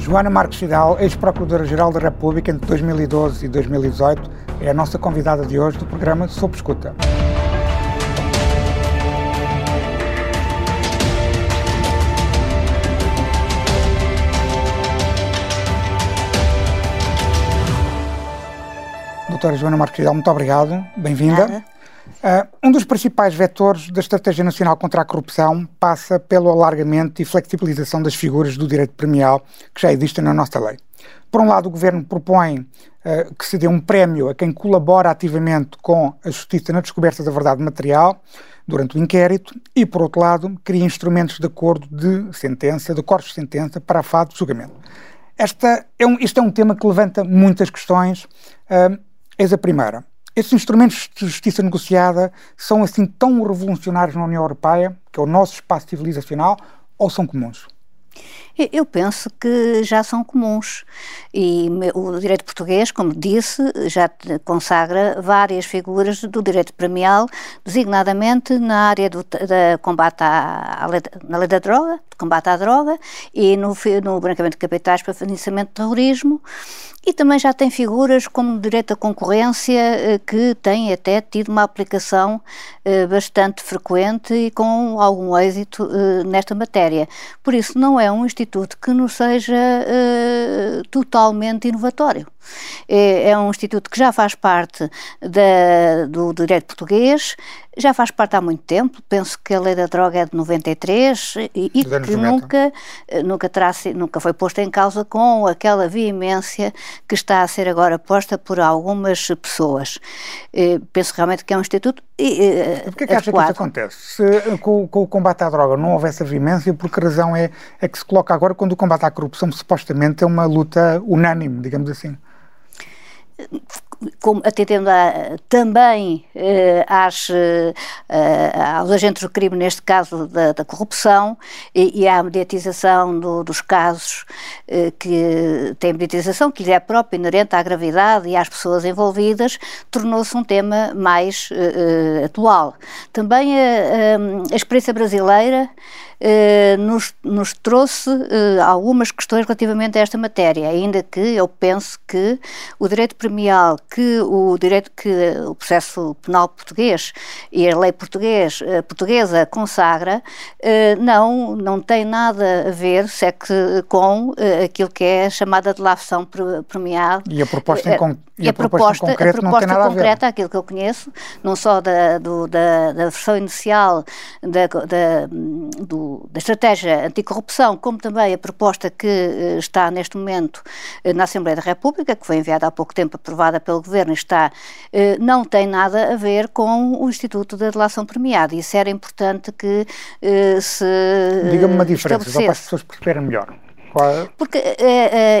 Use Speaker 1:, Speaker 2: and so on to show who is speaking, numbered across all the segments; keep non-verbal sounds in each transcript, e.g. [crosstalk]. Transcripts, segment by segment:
Speaker 1: Joana Marques Fidal, ex-Procuradora-Geral da República entre 2012 e 2018, é a nossa convidada de hoje do programa Sob Escuta. Doutora Joana Marques Fidal, muito obrigado, bem-vinda. Uh, um dos principais vetores da Estratégia Nacional contra a Corrupção passa pelo alargamento e flexibilização das figuras do direito premial que já existem na nossa lei. Por um lado, o Governo propõe uh, que se dê um prémio a quem colabora ativamente com a Justiça na descoberta da verdade material durante o inquérito e, por outro lado, cria instrumentos de acordo de sentença, de cortes de sentença para a fase de julgamento. Esta é um, este é um tema que levanta muitas questões. Uh, eis a primeira. Estes instrumentos de justiça negociada são assim tão revolucionários na União Europeia, que é o nosso espaço civilizacional, ou são comuns?
Speaker 2: Eu penso que já são comuns e o direito português, como disse, já consagra várias figuras do direito premial, designadamente na área do da combate à, à lei, na lei da droga, combate à droga e no, no branqueamento de capitais para financiamento de terrorismo e também já tem figuras como direito à concorrência, eh, que tem até tido uma aplicação eh, bastante frequente e com algum êxito eh, nesta matéria. Por isso, não é um instituto que nos seja totalmente inovatório. É, é, um instituto que já faz parte da, do direito português, já faz parte há muito tempo, penso que a lei da droga é de 93 e, e que nunca, nunca, terá, nunca foi posta em causa com aquela veemência que está a ser agora posta por algumas pessoas. Penso realmente que é um instituto
Speaker 1: Porquê que acha que isso acontece? Se com, com, o combate à droga não houvesse a veemência, por que razão é, é que se coloca agora quando o combate à corrupção supostamente é uma luta unânime, digamos assim?
Speaker 2: Como, atendendo a, também eh, às, eh, aos agentes do crime, neste caso da, da corrupção, e, e, à mediatização do, dos casos eh, que tem mediatização, que lhe é própria, inerente à gravidade e às pessoas envolvidas, tornou-se um tema mais eh, eh, atual. Também a, experiência brasileira eh, nos, nos, trouxe eh, algumas questões relativamente a esta matéria, ainda que eu penso que o direito premial, que o direito que o processo penal português e a lei português, eh, portuguesa consagra, não, não tem nada a ver se é que, com aquilo que é chamada de lafção premial.
Speaker 1: E a proposta em, con e a, a proposta, proposta, a
Speaker 2: proposta concreta, aquilo que eu conheço, não só da, do, da, da versão inicial da, da, do da estratégia anticorrupção, como também a proposta que uh, está neste momento uh, na Assembleia da República, que foi enviada há pouco tempo, aprovada pelo Governo, está, uh, não tem nada a ver com o Instituto da Delação Premiada. Isso era importante que se.
Speaker 1: Diga-me uma diferença, só para as pessoas perceberem melhor.
Speaker 2: É? Porque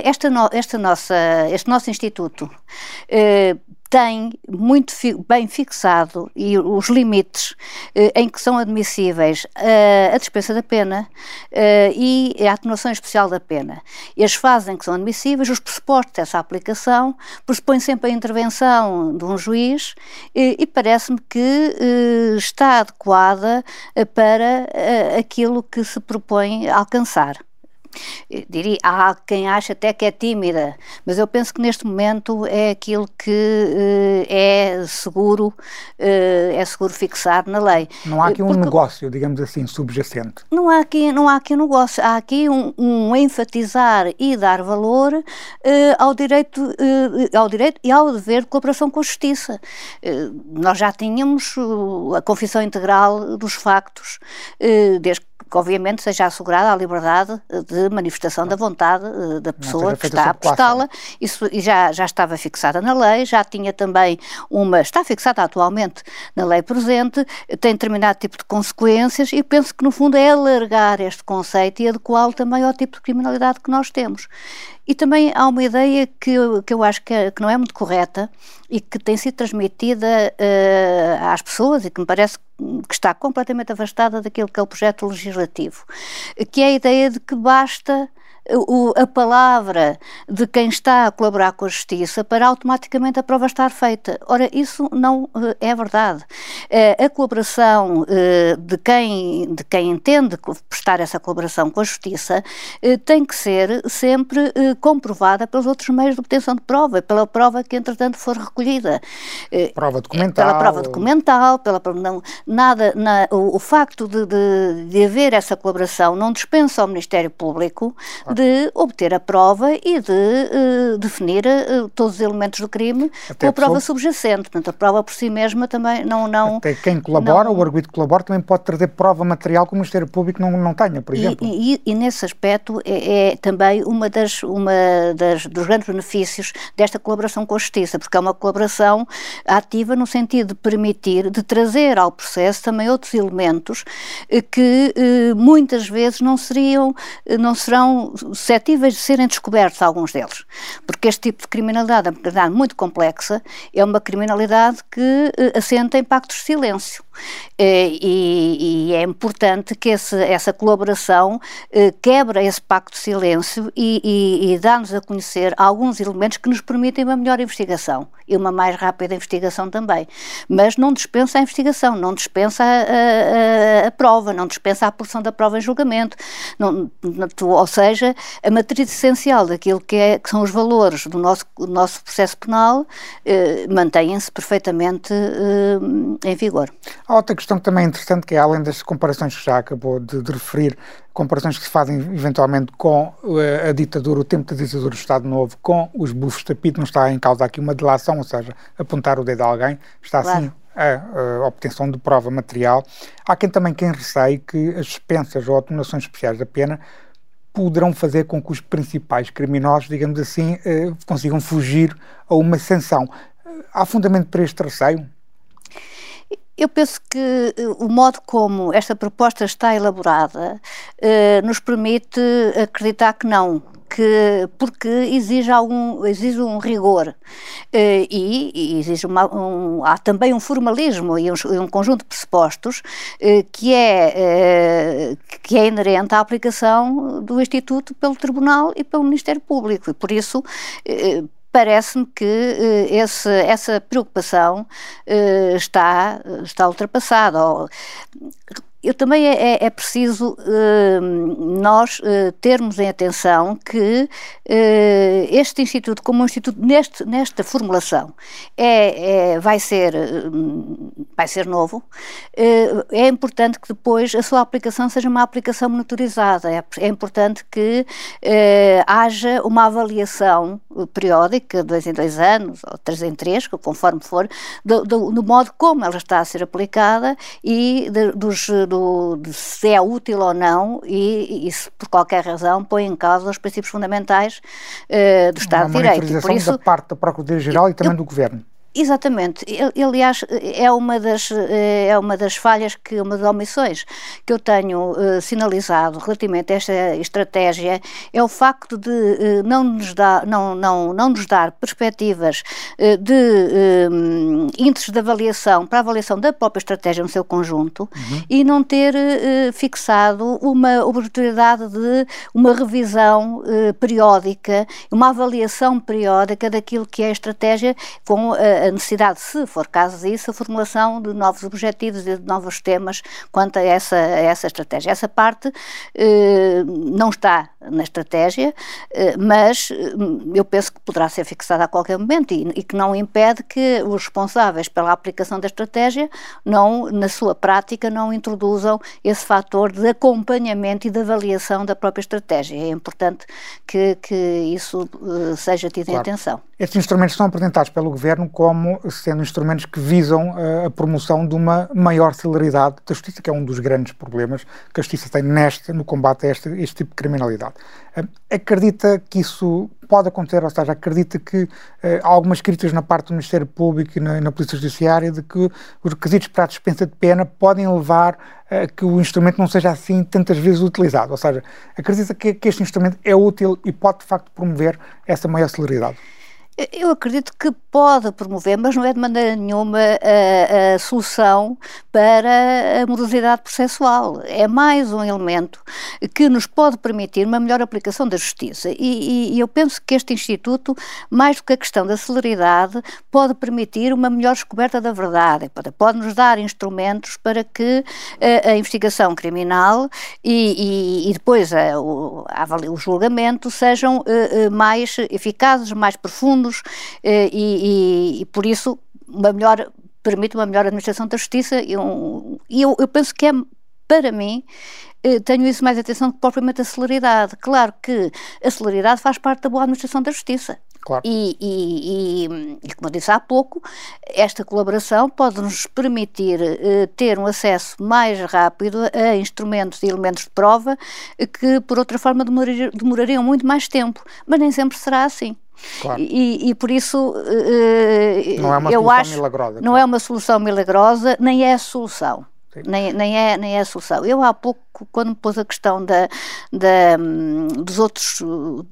Speaker 2: esta, esta nossa, este nosso Instituto tem muito fi bem fixado e os limites eh, em que são admissíveis eh, a dispensa da pena eh, e a atenuação especial da pena. Eles fazem que são admissíveis, os pressupostos dessa aplicação pressupõem sempre a intervenção de um juiz e, e parece-me que eh, está adequada eh, para eh, aquilo que se propõe alcançar. Diria, há quem acha até que é tímida, mas eu penso que neste momento é aquilo que uh, é seguro, uh, é seguro fixar na lei.
Speaker 1: Não há aqui um Porque, negócio, digamos assim, subjacente.
Speaker 2: Não há aqui, não há aqui um negócio, há aqui um, um enfatizar e dar valor uh, ao direito, ao direito e ao dever de cooperação com a justiça. nós já tínhamos a confissão integral dos factos, desde que obviamente seja assegurada a liberdade de manifestação da vontade uh, da pessoa que está a prestá-la. Isso já, já estava fixada na lei, já tinha também uma, está fixada atualmente na lei presente, tem determinado tipo de consequências e penso que no fundo é alargar este conceito e adequá-lo também ao tipo de criminalidade que nós temos. E também há uma ideia que eu, que eu acho que, é, que não é muito correta e que tem sido transmitida uh, às pessoas e que me parece que está completamente afastada daquilo que é o projeto legislativo, que é a ideia de que basta o, a palavra de quem está a colaborar com a justiça para automaticamente a prova estar feita. Ora, isso não uh, é verdade. Uh, a colaboração uh, de, quem, de quem entende prestar essa colaboração com a justiça tem que ser sempre comprovada pelos outros meios de obtenção de prova, pela prova que entretanto for recolhida.
Speaker 1: Prova documental.
Speaker 2: Pela prova documental, pela não, nada, na, o, o, facto de, de, de, haver essa colaboração não dispensa ao Ministério Público. De obter a prova e de uh, definir uh, todos os elementos do crime Até com a prova subjacente. Portanto, a prova por si mesma também não... não
Speaker 1: Até quem colabora, não, o arguido colabora, também pode trazer prova material que o Ministério Público não, não tenha, por exemplo.
Speaker 2: E, e, e nesse aspecto é, é, também uma das, uma das, dos grandes benefícios desta colaboração com a Justiça, porque é uma colaboração ativa no sentido de permitir, de trazer ao processo também outros elementos eh, que muitas vezes não seriam, não serão suscetíveis de serem descobertos alguns deles. Porque este tipo de criminalidade é uma criminalidade muito complexa, é uma criminalidade que assenta em pactos de silêncio. E, e, é importante que esse, essa colaboração quebra esse pacto de silêncio e, e, e dá-nos a conhecer alguns elementos que nos permitem uma melhor investigação e uma mais rápida investigação também. Mas não dispensa a investigação, não dispensa a, a, a prova, não dispensa a porção da prova em julgamento. Não, ou seja, a matriz essencial daquilo que, é, que são os valores do nosso, do nosso processo penal eh, mantêm-se perfeitamente eh, em vigor.
Speaker 1: Há outra questão que também é interessante, que é além das comparações que já acabou de, de referir, comparações que se fazem eventualmente com uh, a ditadura, o tempo da ditadura do Estado Novo, com os bufos de tapete, não está em causa aqui uma delação, ou seja, apontar o dedo a alguém, está claro. assim a, a, obtenção de prova material. Há quem também quem receie que as dispensas ou atenuações especiais da pena poderão fazer com que os principais criminosos, digamos assim, uh, consigam fugir a uma sanção. Há fundamento para este receio?
Speaker 2: Eu penso que eh, o modo como esta proposta está elaborada eh, nos permite acreditar que não, que, porque exige algum exige um rigor eh, e, e, exige uma, um, há também um formalismo e um, um conjunto de pressupostos eh, que é eh, que é inerente à aplicação do Instituto pelo Tribunal e pelo Ministério Público. E por isso parece-me que uh, esse, essa preocupação uh, está, está ultrapassada eu também é, é, é preciso uh, nós uh, termos em atenção que uh, este Instituto, como um Instituto neste, nesta formulação, é, é vai, ser, vai ser novo, é importante que depois a sua aplicação seja uma aplicação monitorizada, é, é importante que haja uma avaliação periódica, dois em dois anos, ou três em três, conforme for, do, do, do modo como ela está a ser aplicada e de, dos do, de se é útil ou não e, e se por qualquer razão põe em causa os princípios fundamentais uh, do Estado de Direito.
Speaker 1: Por isso, da parte da Procuradoria-Geral e também eu, do Governo.
Speaker 2: Exatamente. Aliás, é uma das, é uma das falhas, que uma das omissões que eu tenho uh, sinalizado relativamente a esta estratégia é o facto de uh, não, nos dar, não, não, não nos dar perspectivas uh, de um, índices de avaliação para a avaliação da própria estratégia no seu conjunto uhum. e não ter fixado uma oportunidade de uma revisão periódica, uma avaliação periódica daquilo que é a estratégia com a a necessidade, se for caso disso, a formulação de novos objetivos e de novos temas quanto a essa, a essa estratégia. Essa parte eh, não está na estratégia, eh, mas eh, eu penso que poderá ser fixada a qualquer momento e, e, que não impede que os responsáveis pela aplicação da estratégia não, na sua prática, não introduzam esse fator de acompanhamento e de avaliação da própria estratégia. É importante que, que isso uh, seja tido claro. em atenção.
Speaker 1: Estes instrumentos são apresentados pelo Governo como sendo instrumentos que visam a promoção de uma maior celeridade da justiça, que é um dos grandes problemas que a justiça tem neste, no combate a este, este tipo de criminalidade. Uh, acredita que isso pode acontecer, ou seja, acredita que uh, há algumas críticas na parte do Ministério Público e na, na Polícia Judiciária de que os requisitos para a dispensa de pena podem levar a que o instrumento não seja assim tantas vezes utilizado, ou seja, acredita que, que este instrumento é útil e pode de facto promover essa maior celeridade?
Speaker 2: Eu acredito que pode promover, mas não é de maneira nenhuma a, a solução para a morosidade processual. É mais um elemento que nos pode permitir uma melhor aplicação da justiça. E, e, eu penso que este Instituto, mais do que a questão da celeridade, pode permitir uma melhor descoberta da verdade, pode, pode nos dar instrumentos para que a, a investigação criminal e, e, e depois a, o, o, julgamento sejam eh, eh, mais eficazes, mais profundos e, e por isso uma melhor permite uma melhor administração da justiça e eu, eu, eu penso que é para mim eh, tenho isso mais atenção que propriamente a celeridade. Claro que a celeridade faz parte da boa administração da justiça.
Speaker 1: Claro.
Speaker 2: E, e, e, e, como eu disse há pouco, esta colaboração pode nos permitir uh, ter um acesso mais rápido a instrumentos e elementos de prova que, por outra forma, demorar, demorariam muito mais tempo. Mas nem sempre será assim.
Speaker 1: Claro.
Speaker 2: E, e, por isso uh,
Speaker 1: não é uma
Speaker 2: eu
Speaker 1: solução
Speaker 2: acho
Speaker 1: milagrosa.
Speaker 2: Não claro. é uma solução milagrosa, nem é a solução. Nem, nem, é, nem é a solução. Eu há pouco, quando me pôs a questão da, da, dos outros,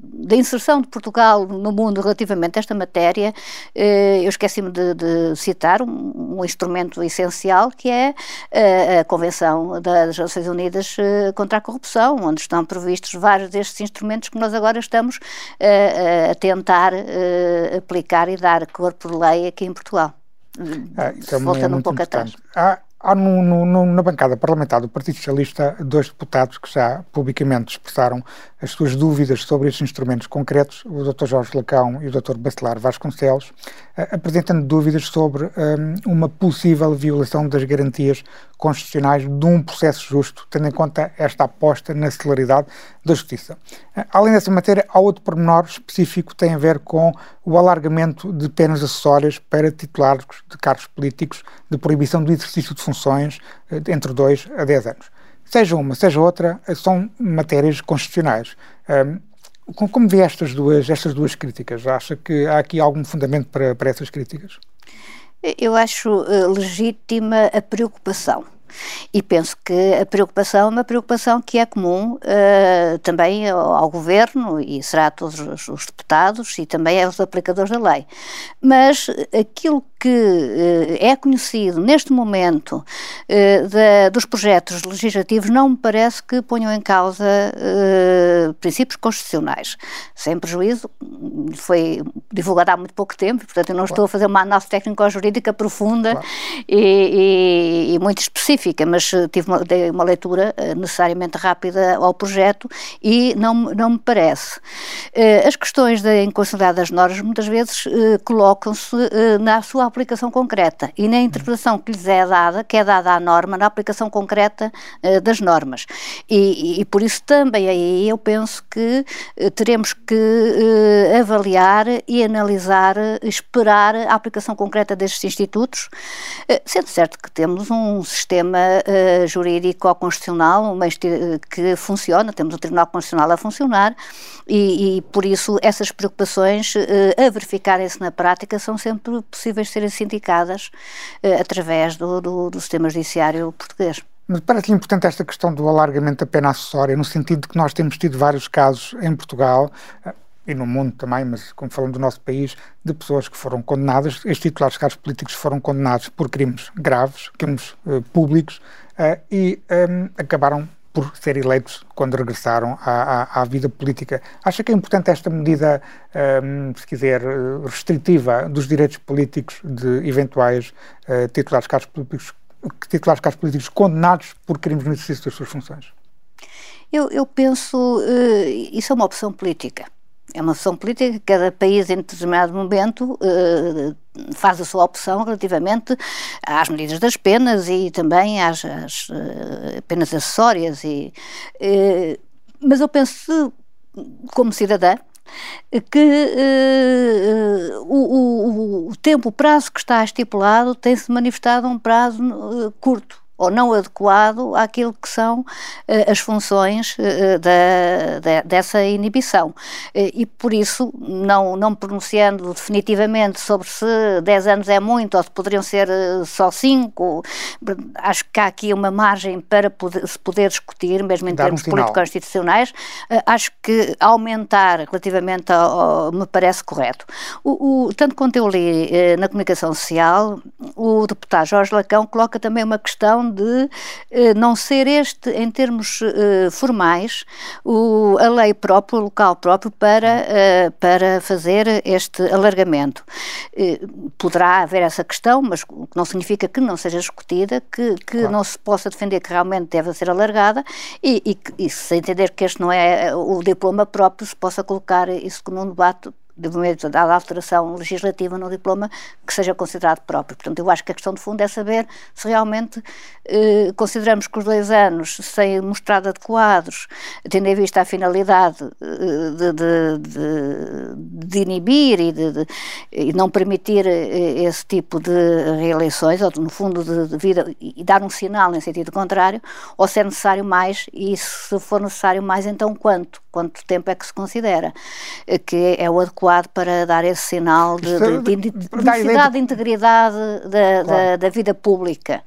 Speaker 2: da inserção de Portugal no mundo relativamente a esta matéria, eh, eu esqueci-me de, de, citar um, um, instrumento essencial que é a, a Convenção das Nações Unidas eh, contra a Corrupção, onde estão previstos vários destes instrumentos que nós agora estamos a, a tentar eh, aplicar e dar corpo de lei aqui em Portugal.
Speaker 1: Ah, é Voltando um pouco atrás. Há Há no, no, na bancada parlamentar do Partido Socialista dois deputados que já publicamente expressaram as suas dúvidas sobre estes instrumentos concretos, o Dr. Jorge Lacão e o Dr. Bacelar Vasconcelos, eh, apresentando dúvidas sobre um, uma possível violação das garantias constitucionais de um processo justo, tendo em conta esta aposta na celeridade da justiça. Eh, além dessa matéria, há outro pormenor específico que tem a ver com o alargamento de penas acessórias para titulares de cargos políticos de proibição do exercício de funções eh, entre 2 a 10 anos. Seja uma, seja outra, eh, são matérias constitucionais. Um, como vê estas duas, estas duas críticas? Acha que há aqui algum fundamento para, para essas críticas?
Speaker 2: Eu acho uh, legítima a preocupação e penso que a preocupação é uma preocupação que é comum uh, também ao, ao, Governo e será a todos os, os, deputados e também aos aplicadores da lei. Mas aquilo que uh, é conhecido neste momento uh, da, dos projetos legislativos não me parece que ponham em causa princípios constitucionais. Sem prejuízo, foi divulgado há muito pouco tempo, portanto eu não claro. estou a fazer uma análise técnico-jurídica profunda claro. e, e, e muito específica mas eh, tive uma, dei uma leitura eh, necessariamente rápida ao projeto e não, não me parece. Eh, as questões da inconstitucionalidade das normas muitas vezes colocam-se na sua aplicação concreta e na interpretação que lhes é dada, que é dada à norma, na aplicação concreta das normas. E, e, por isso também aí eu penso que teremos que avaliar e analisar, esperar a aplicação concreta destes institutos, sendo certo que temos um sistema sistema uh, jurídico constitucional uma que funciona, temos o Tribunal Constitucional a funcionar e, e por isso essas preocupações uh, a verificarem-se na prática são sempre possíveis de serem sindicadas uh, através do, do, do sistema judiciário português.
Speaker 1: Parece-lhe importante esta questão do alargamento da pena acessória, no sentido de que nós temos tido vários casos em Portugal, e no mundo também, mas como falando do nosso país, de pessoas que foram condenadas, estes titulares de cargos políticos foram condenados por crimes graves, crimes uh, públicos, uh, e um, ehm, acabaram por ser eleitos quando regressaram à, à, à, vida política. Acha que é importante esta medida, um, ehm, se quiser, restritiva dos direitos políticos de eventuais uh, titulares de cargos políticos, titulares de políticos condenados por crimes no exercício das suas funções?
Speaker 2: Eu, eu penso, uh, isso é uma opção política. É uma opção política, cada país em determinado momento uh, faz a sua opção relativamente às medidas das penas e também às, às uh, penas acessórias. E, uh, mas eu penso, como cidadã, que o, o, o, tempo, o prazo que está estipulado tem-se manifestado um prazo curto ou não adequado àquilo que são uh, as funções uh, da, da, dessa inibição. E por isso, não, não pronunciando definitivamente sobre se 10 anos é muito ou se poderiam ser só 5, acho que há aqui uma margem para poder, se poder discutir, mesmo em Dar termos um político-constitucionais, acho que aumentar relativamente ao, ao, me parece correto. O, o, tanto quanto eu li na comunicação social, o deputado Jorge Lacão coloca também uma questão de eh, não ser este, em termos eh, formais, o, a lei própria, o local próprio para, eh, para fazer este alargamento. poderá haver essa questão, mas não significa que não seja discutida, que, que claro. não se possa defender que realmente deve ser alargada e, e, e se entender que este não é o diploma próprio, se possa colocar isso como um debate de momento da alteração legislativa no diploma que seja considerado próprio. Portanto, eu acho que a questão de fundo é saber se realmente eh, consideramos que os dois anos, sem mostrar adequados, tendo em vista a finalidade eh, de, de, de, de, inibir e de, e não permitir eh, esse tipo de reeleições, ou no fundo de, vida, e dar um sinal em sentido contrário, ou se é necessário mais, e se for necessário mais, então quanto? Quanto tempo é que se considera eh, que é o adequado para dar esse sinal de, de, de, de necessidade de integridade da, da, da, vida pública,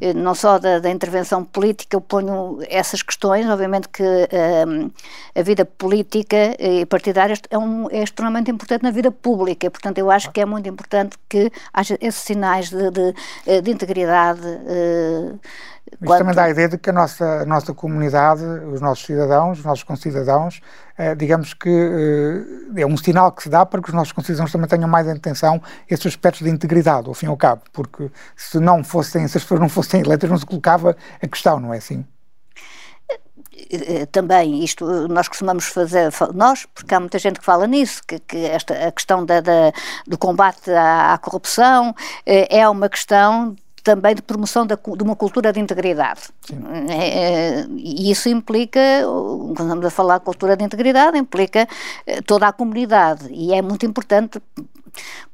Speaker 2: eh, não só da, da, intervenção política, eu ponho essas questões, obviamente que um, a vida política e partidária é, um, é extremamente importante na vida pública, portanto eu acho que é muito importante que haja esses sinais de, de, integridade uh,
Speaker 1: isto Quanto... também dá a ideia de que a nossa, a nossa comunidade, os nossos cidadãos, os nossos concidadãos, eh, digamos que eh, é um sinal que se dá para que os nossos concidadãos também tenham mais atenção esses aspectos de integridade, ao fim e ao cabo, porque se não fossem, se as pessoas não fossem eleitas, não se colocava a questão, não é assim?
Speaker 2: Eh, eh, também isto nós costumamos fazer nós porque há muita gente que fala nisso que, que esta a questão da, da do combate à, à corrupção é uma questão também de promoção da, de uma cultura de integridade. É, é, e isso implica, quando estamos a falar de cultura de integridade, implica eh, toda a comunidade e é muito importante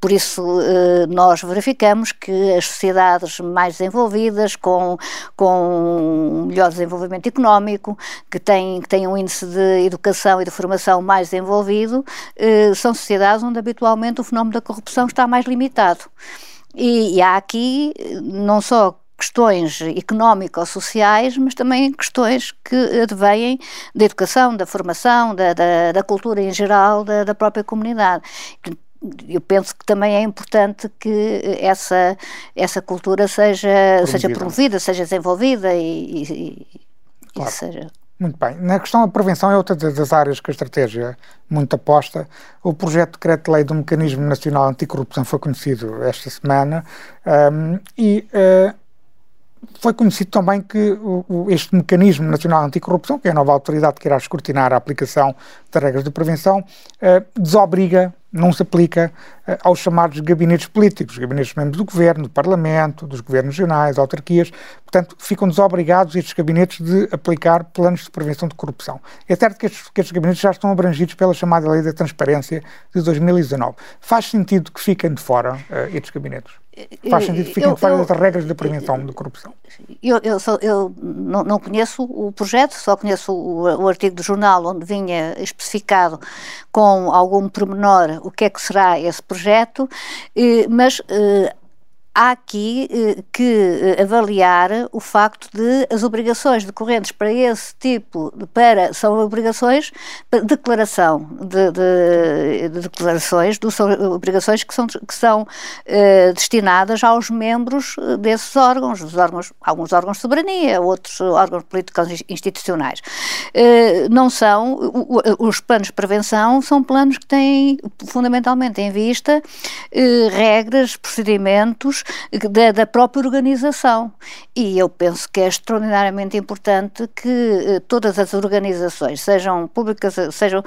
Speaker 2: por isso, eh, nós verificamos que as sociedades mais desenvolvidas, com, com melhor desenvolvimento económico, que têm, que têm um índice de educação e de formação mais desenvolvido, eh, são sociedades onde habitualmente o fenómeno da corrupção está mais limitado. E, e há aqui não só questões económico-sociais, mas também questões que advêm da educação, da formação, da, da, da cultura em geral da, da, própria comunidade. Eu penso que também é importante que essa, essa cultura seja promovida, seja, promovida, seja desenvolvida e, e, claro. e seja
Speaker 1: muito bem. Na questão da prevenção é outra das áreas que a estratégia muito aposta. O projeto de decreto-lei do Mecanismo Nacional Anticorrupção foi conhecido esta semana um, e uh, foi conhecido também que este Mecanismo Nacional Anticorrupção, que é a nova autoridade que irá escrutinar a aplicação das regras de prevenção, uh, desobriga não se aplica uh, aos chamados gabinetes políticos, gabinetes membros do governo, do parlamento, dos governos regionais, autarquias. Portanto, ficam desobrigados estes gabinetes de aplicar planos de prevenção de corrupção. É certo que estes, que estes gabinetes já estão abrangidos pela chamada Lei da Transparência de 2019. Faz sentido que fiquem de fora uh, estes gabinetes? Faz sentido que fiquem eu, de fora das regras de prevenção de corrupção?
Speaker 2: Eu, eu, só, eu não, não, conheço o projeto, só conheço o, o artigo do jornal onde vinha especificado com algum pormenor o que é que será esse projeto, eh, mas eh, há aqui eh, que eh, avaliar o facto de as obrigações decorrentes para esse tipo para são obrigações de declaração de, de, de declarações do, são obrigações que são que são eh, destinadas aos membros eh, desses órgãos os órgãos alguns órgãos de soberania outros órgãos políticos institucionais. Eh, não são os planos de prevenção são planos que têm fundamentalmente em vista regras procedimentos da, da, própria organização. E eu penso que é extraordinariamente importante que eh, todas as organizações, sejam públicas, sejam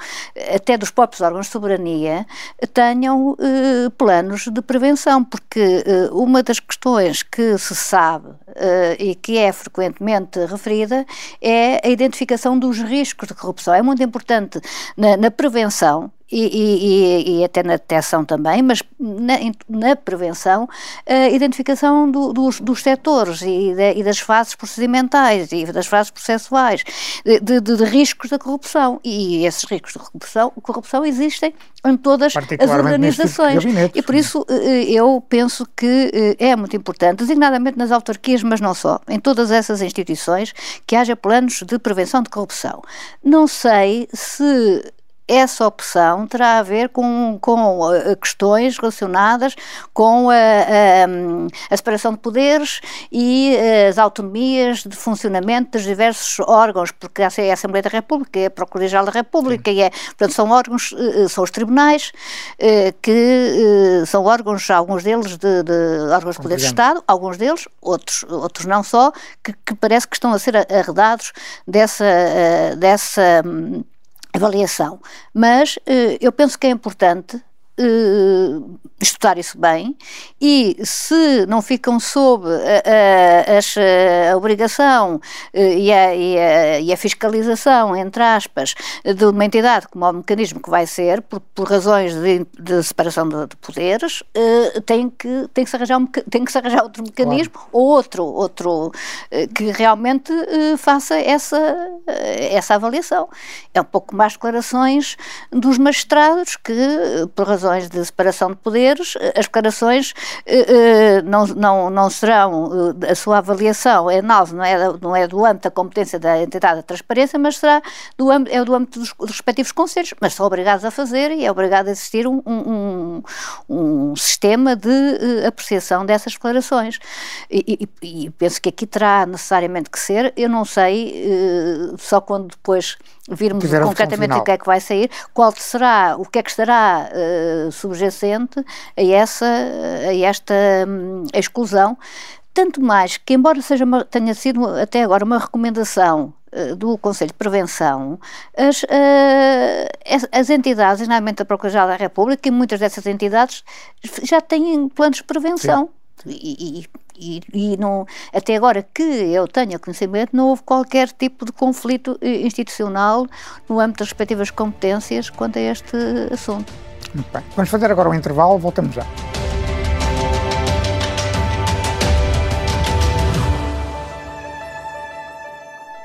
Speaker 2: até dos próprios órgãos de soberania, tenham eh, planos de prevenção, porque eh, uma das questões que se sabe eh, e que é frequentemente referida é a identificação dos riscos de corrupção. É muito importante na, na prevenção e, e, e, até na detecção também, mas na, na prevenção, a identificação do, dos, dos setores e, de, e, das fases procedimentais e das fases processuais, de, de, de, riscos da corrupção. E esses riscos de corrupção, corrupção existem em todas as tipo organizações. Tipo e por isso eh, eu penso que eh, é muito importante, designadamente nas autarquias, mas não só, em todas essas instituições, que haja planos de prevenção de corrupção. Não sei se essa opção terá a ver com, com uh, questões relacionadas com a, a, a, separação de poderes e uh, as autonomias de funcionamento dos diversos órgãos, porque essa é a Assembleia da República, é a Procuradoria-Geral da República, e é, portanto, são órgãos, uh, são os tribunais, que são órgãos, alguns deles de, de órgãos de poder de Estado, alguns deles, outros, outros não só, que, que parece que estão a ser arredados dessa, dessa hum, avaliação. Mas uh, eu penso que é importante uh, estudar isso bem e se não ficam sob a, a, a obrigação uh, e, a, e, e, a, fiscalização, entre aspas, de uma entidade como o mecanismo que vai ser, por, por razões de, de separação de, de poderes, uh, tem, que, tem, que se arranjar um, tem que se arranjar outro mecanismo claro. ou outro, outro que realmente faça essa, essa avaliação. É um pouco mais declarações dos magistrados que, por razões razões de separação de poderes, as declarações eh, eh, não, não, não serão, eh, a sua avaliação é análise, não é, não é do âmbito da competência da entidade da transparência, mas será do é do âmbito dos, dos respectivos conselhos, mas são obrigados a fazer e é obrigado a existir um, um, um sistema de apreciação dessas declarações. E, e, e, penso que aqui terá necessariamente que ser, eu não sei, só quando depois virmos concretamente o que é que vai sair, qual será, o que é que estará uh, subjacente a, essa, a esta um, exclusão, tanto mais que, embora seja uma, tenha sido até agora uma recomendação uh, do Conselho de Prevenção, as, uh, as entidades, normalmente a Procuradoria da República, e muitas dessas entidades já têm planos de prevenção. E, e, e, e não, até agora que eu tenha conhecimento, não houve qualquer tipo de conflito eh, institucional no âmbito das respectivas competências quanto a este assunto.
Speaker 1: Muito bem. Vamos fazer agora um intervalo, voltamos já.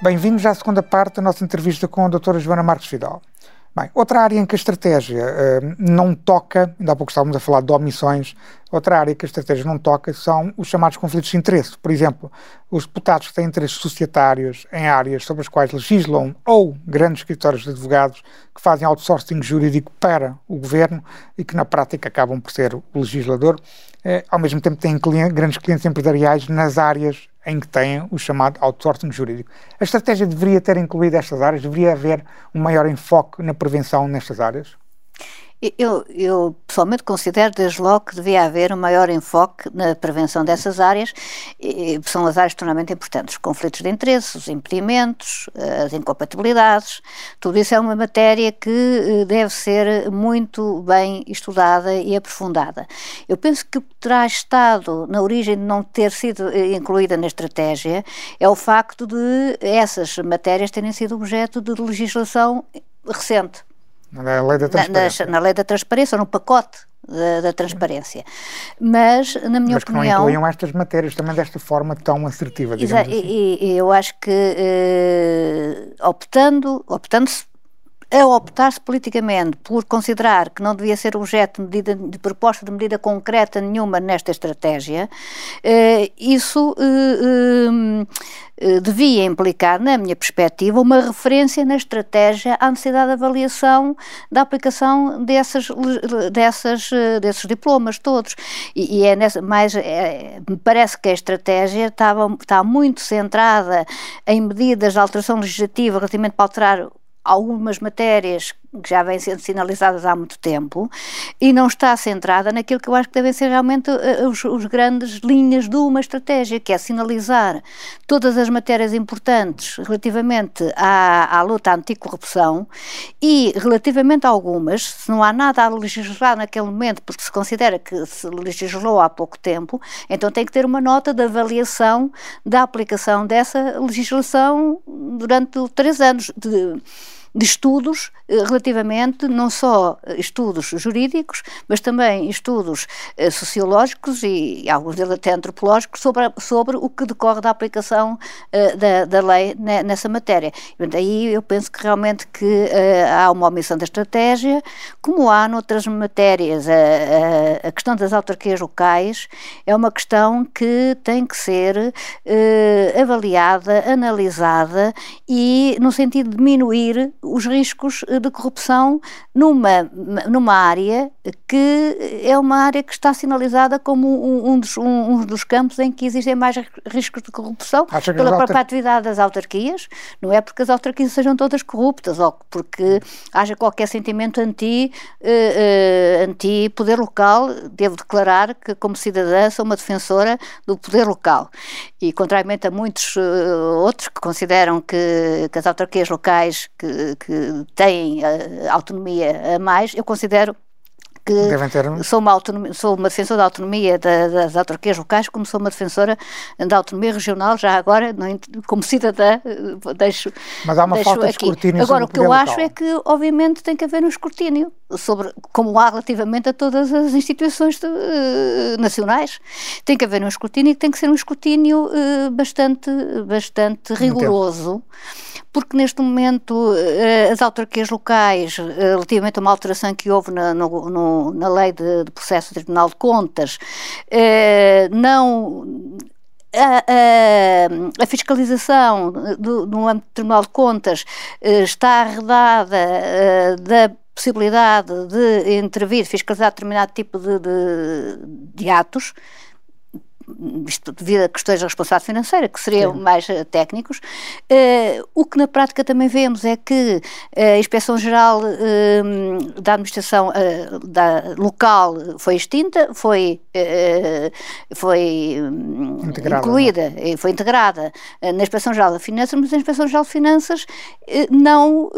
Speaker 1: Bem-vindos à segunda parte da nossa entrevista com a doutora Joana Marques Vidal. Bem, outra área em que a estratégia uh, não toca, ainda há pouco estávamos a falar de omissões, outra área que a estratégia não toca são os chamados conflitos de interesse. Por exemplo, os deputados que têm interesses societários em áreas sobre as quais legislam ou grandes escritórios de advogados que fazem outsourcing jurídico para o governo e que na prática acabam por ser o legislador, uh, ao mesmo tempo têm clientes, grandes clientes empresariais nas áreas em que têm o chamado outsourcing jurídico. A estratégia deveria ter incluído estas áreas? Deveria haver um maior enfoque na prevenção nestas áreas?
Speaker 2: Eu, eu, pessoalmente considero desde logo que devia haver um maior enfoque na prevenção dessas áreas, e, são as áreas extremamente importantes, os conflitos de interesse, os impedimentos, as incompatibilidades, tudo isso é uma matéria que eh, deve ser muito bem estudada e aprofundada. Eu penso que terá estado na origem de não ter sido eh, incluída na estratégia é o facto de essas matérias terem sido objeto de legislação recente
Speaker 1: na lei da transparência.
Speaker 2: Na, na, lei da transparência, ou no pacote da, da, transparência. Mas, na minha
Speaker 1: Mas
Speaker 2: opinião.
Speaker 1: Que não incluíam estas matérias também desta forma tão assertiva, digamos assim.
Speaker 2: E, e eu acho que, eh, optando, optando-se a optar-se politicamente por considerar que não devia ser objeto de, medida, de proposta de medida concreta nenhuma nesta estratégia, eh, isso eh, eh, devia implicar, na minha perspectiva, uma referência na estratégia à necessidade de avaliação da aplicação dessas, dessas, desses diplomas todos. E, e é nessa, mais, é, me parece que a estratégia estava, está muito centrada em medidas de alteração legislativa relativamente para alterar algumas matérias que já vêm sendo sinalizadas há muito tempo e não está centrada naquilo que eu acho que devem ser realmente uh, os, os, grandes linhas de uma estratégia, que é sinalizar todas as matérias importantes relativamente à, à luta anticorrupção e relativamente a algumas, se não há nada a legislar naquele momento, porque se considera que se legislou há pouco tempo, então tem que ter uma nota de avaliação da aplicação dessa legislação durante três anos de de estudos eh, relativamente não só estudos jurídicos, mas também estudos sociológicos e, alguns deles até antropológicos sobre, sobre o que decorre da aplicação da, da lei nessa matéria. Daí eu penso que realmente que há uma omissão da estratégia, como há noutras matérias. A, a questão das autarquias locais é uma questão que tem que ser avaliada, analisada e no sentido de diminuir os riscos de corrupção numa, numa área que é uma área que está sinalizada como um, dos, um, um dos, campos em que existem mais riscos de corrupção pela própria atividade das autarquias. Não é porque as autarquias sejam todas corruptas ou porque haja qualquer sentimento anti, uh, uh, anti poder local. Devo declarar que, como cidadã, sou uma defensora do poder local. E, contrariamente a muitos uh, outros que consideram que, que as autarquias locais que, que têm autonomia a mais, eu considero que sou, uma autonomia, sou uma defensora da autonomia da, das autarquias locais, como sou uma defensora da autonomia regional, já agora, não, como cidadã, eh, deixo
Speaker 1: Mas há uma
Speaker 2: deixo
Speaker 1: falta aqui. de escrutínio
Speaker 2: Agora,
Speaker 1: o
Speaker 2: que eu
Speaker 1: local.
Speaker 2: acho é que, obviamente, tem que haver um escrutínio, sobre, como há relativamente a todas as instituições de, uh, nacionais. Tem que haver um escrutínio e tem que ser um escrutínio uh, bastante, bastante rigoroso. Porque neste momento as autarquias locais, relativamente a uma alteração que houve na, no, no na lei de, de processo do Tribunal de Contas, não a, a, a, fiscalização do, no âmbito do Tribunal de Contas está arredada da possibilidade de intervir, fiscalizar determinado tipo de, de, de atos, isto devido a questões de responsabilidade financeira, que seriam Sim. mais uh, técnicos. Uh, o que na prática também vemos é que a Inspeção Geral uh, da Administração da, local foi extinta, foi, foi integrada, incluída, não? foi integrada na Inspeção Geral da Finanças, mas a Inspeção Geral de Finanças não,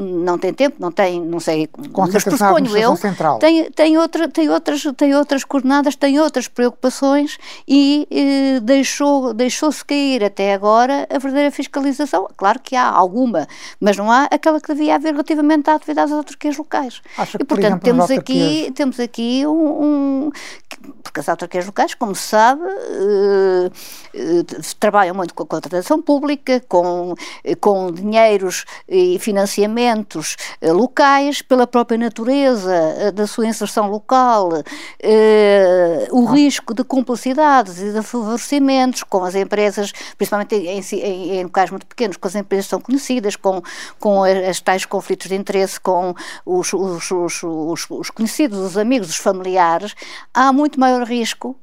Speaker 2: não tem tempo, não tem, não sei,
Speaker 1: mas pressuponho eu,
Speaker 2: tem, tem, outra, tem, outras, tem outras coordenadas, tem outras preocupações e eh, deixou, deixou-se cair até agora a verdadeira fiscalização. Claro que há alguma, mas não há aquela que devia haver relativamente à atividade das autarquias locais.
Speaker 1: Acho
Speaker 2: e, portanto,
Speaker 1: exemplo,
Speaker 2: temos, aqui, temos aqui um, um, Porque as autarquias locais, como se sabe, eh, eh, trabalham muito com a contratação pública, com, com dinheiros e financiamentos eh, locais, pela própria natureza eh, da sua inserção local, eh, o ah. risco de cumplicidade e de favorecimentos com as empresas, principalmente em, em, em locais muito pequenos, com as empresas que são conhecidas, com, com as tais conflitos de interesse com os, os, os, os conhecidos, os amigos, os familiares, há muito maior risco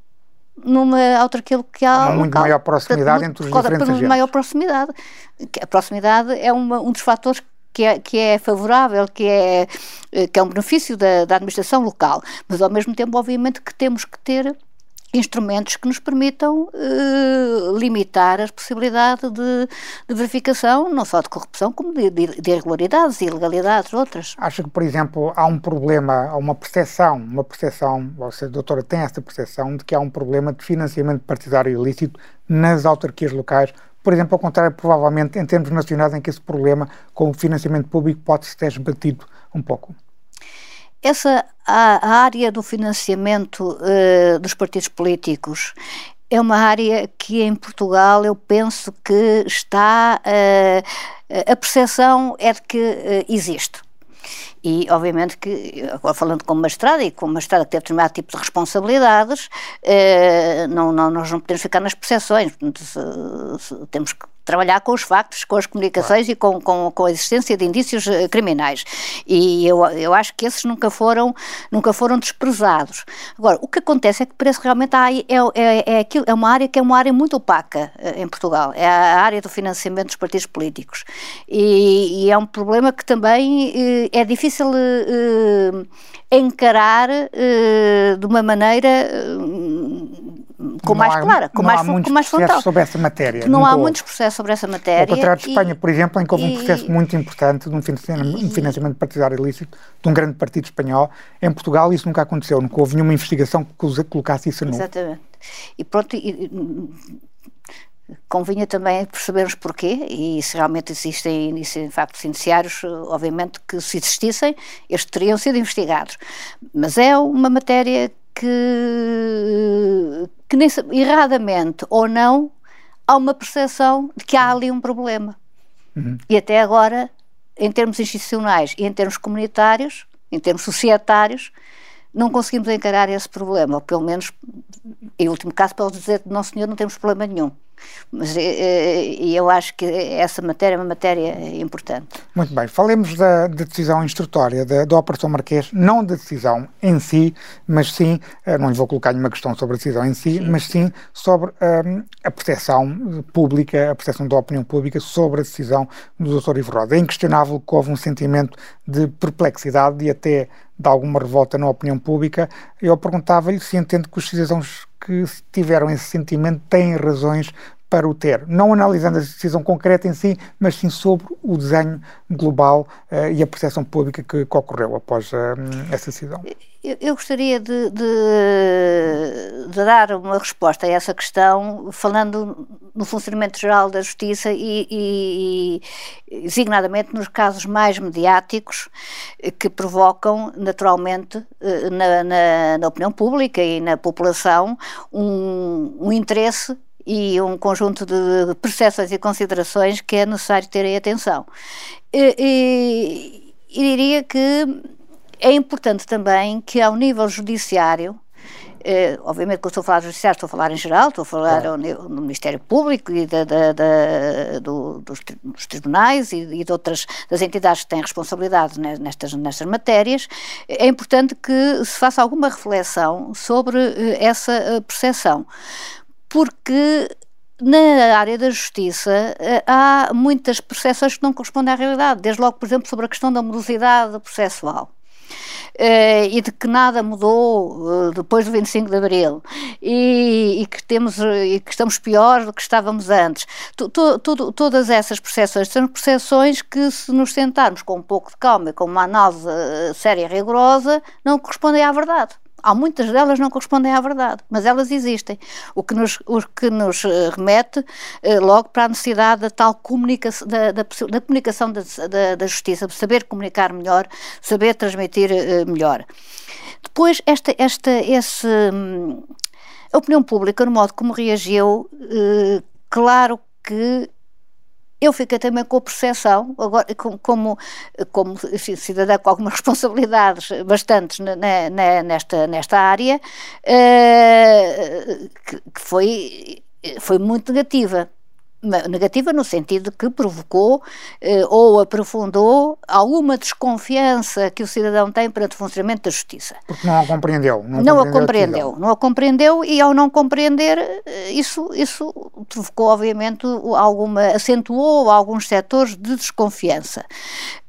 Speaker 2: numa autarquia que há,
Speaker 1: há muito maior proximidade
Speaker 2: muito,
Speaker 1: entre os diferentes agentes.
Speaker 2: maior proximidade. A proximidade é uma, um dos fatores que é, que é favorável, que é, que é um benefício da, da administração local. Mas, ao mesmo tempo, obviamente, que temos que ter instrumentos que nos permitam uh, limitar a possibilidade de, de, verificação, não só de corrupção, como de, de, de irregularidades e ilegalidades outras.
Speaker 1: Acha que, por exemplo, há um problema, há uma percepção, uma percepção, você, doutora, tem essa percepção de que há um problema de financiamento partidário ilícito nas autarquias locais, por exemplo, ao contrário, provavelmente, em termos nacionais, em que esse problema com o financiamento público pode-se ter esbatido um pouco?
Speaker 2: Essa a, a área do financiamento uh, dos partidos políticos é uma área que em Portugal eu penso que está uh, a percepção é de que uh, existe. E, obviamente, que, agora falando como magistrada e como magistrada que teve determinado tipo de responsabilidades, não, não, nós não podemos ficar nas percepções. Temos que trabalhar com os factos, com as comunicações claro. e com, com, com, a existência de indícios eh, criminais. E eu, eu acho que esses nunca foram, nunca foram desprezados. Agora, o que acontece é que parece que realmente há, é, é, é, aquilo, é uma área que é uma área muito opaca eh, em Portugal, é a área do financiamento dos partidos políticos. E, e é um problema que também eh, é difícil encarar de uma maneira com não mais há, clara, com mais, com mais frontal.
Speaker 1: sobre essa matéria.
Speaker 2: Não há houve. muitos processos sobre essa matéria. Ao
Speaker 1: contrário de Espanha, por exemplo, em que houve e, um processo muito importante de um financiamento, e, um financiamento partidário ilícito de um grande partido espanhol. Em Portugal isso nunca aconteceu, nunca houve nenhuma investigação que colocasse isso no.
Speaker 2: Exatamente. E pronto, e, convinha também percebermos porquê e se realmente existem, existem factos indiciários, obviamente que se existissem, estes teriam sido investigados. Mas é uma matéria que, que nem, erradamente ou não, há uma percepção de que há ali um problema. Uhum. E até agora, em termos institucionais e em termos comunitários, em termos societários, não conseguimos encarar esse problema, ou pelo menos, em último caso, para dizer que não, senhor, não temos problema nenhum. Mas e eu acho que essa matéria é uma matéria importante.
Speaker 1: Muito bem. Falemos da, da decisão instrutória da, da Operação Marquês, não da decisão em si, mas sim, eh, não lhe vou colocar nenhuma questão sobre a decisão em si, sim. mas sim sobre um, a percepção pública, a percepção da opinião pública sobre a decisão do Dr. Ivo Roda. É inquestionável que houve um sentimento de perplexidade e até de alguma revolta na opinião pública. Eu perguntava-lhe se entende que os cidadãos que tiveram esse sentimento têm razões para o ter, não analisando a decisão concreta em si, mas sim sobre o desenho global uh, e a percepção pública que, que ocorreu após uh, essa decisão.
Speaker 2: Eu, eu gostaria de, de, de, dar uma resposta a essa questão, falando no funcionamento geral da justiça e, e, e designadamente nos casos mais mediáticos que provocam naturalmente eh, na, na, na opinião pública e na população um, um interesse e um conjunto de percepções e considerações que é necessário terem atenção. E, e, e diria que é importante também que ao nível judiciário eh, obviamente que eu estou a falar do Judiciário, estou a falar em geral, estou a falar claro. no Ministério Público e da, da, da, do, dos, dos, tribunais e, e, de outras das entidades que têm responsabilidade nestas, nestas matérias, é importante que se faça alguma reflexão sobre eh, essa eh, percepção porque na área da justiça eh, há muitas percepções que não correspondem à realidade, desde logo, por exemplo, sobre a questão da morosidade processual. Uh, e de que nada mudou uh, depois do 25 de Abril e, e, que temos e que estamos pior do que estávamos antes. todas essas percepções são percepções que, se nos sentarmos com um pouco de calma e com uma análise uh, séria e rigorosa, não correspondem à verdade. Há muitas delas não correspondem à verdade, mas elas existem. O que nos, o que nos eh, remete eh, logo para a necessidade da tal comunicação, da, da, da comunicação da, da, da, justiça, saber comunicar melhor, saber transmitir eh, melhor. Depois, esta, esta, esse, hum, a opinião pública, no modo como reagiu, claro que eu fiquei também com a percepção, agora, como, como cidadã com algumas [laughs] responsabilidades bastantes na, na, nesta, nesta área, uh, que, que foi, foi muito negativa negativa no sentido que provocou eh, ou aprofundou alguma desconfiança que o cidadão tem perante o funcionamento da justiça.
Speaker 1: Porque não a compreendeu.
Speaker 2: Não, não a compreendeu, a não a compreendeu e ao não compreender eh, isso, isso provocou obviamente alguma, acentuou alguns setores de desconfiança.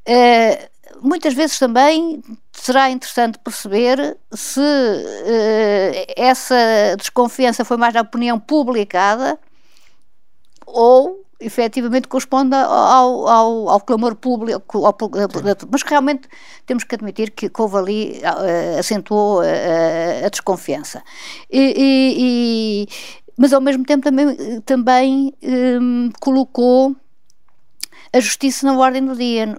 Speaker 2: Eh, muitas vezes também será interessante perceber se eh, essa desconfiança foi mais na opinião publicada ou efetivamente corresponde ao, ao, ao clamor público, ao, mas realmente temos que admitir que, que houve ali, uh, acentuou uh, a desconfiança. E, e, e, mas ao mesmo tempo também, também um, colocou a justiça na ordem do dia,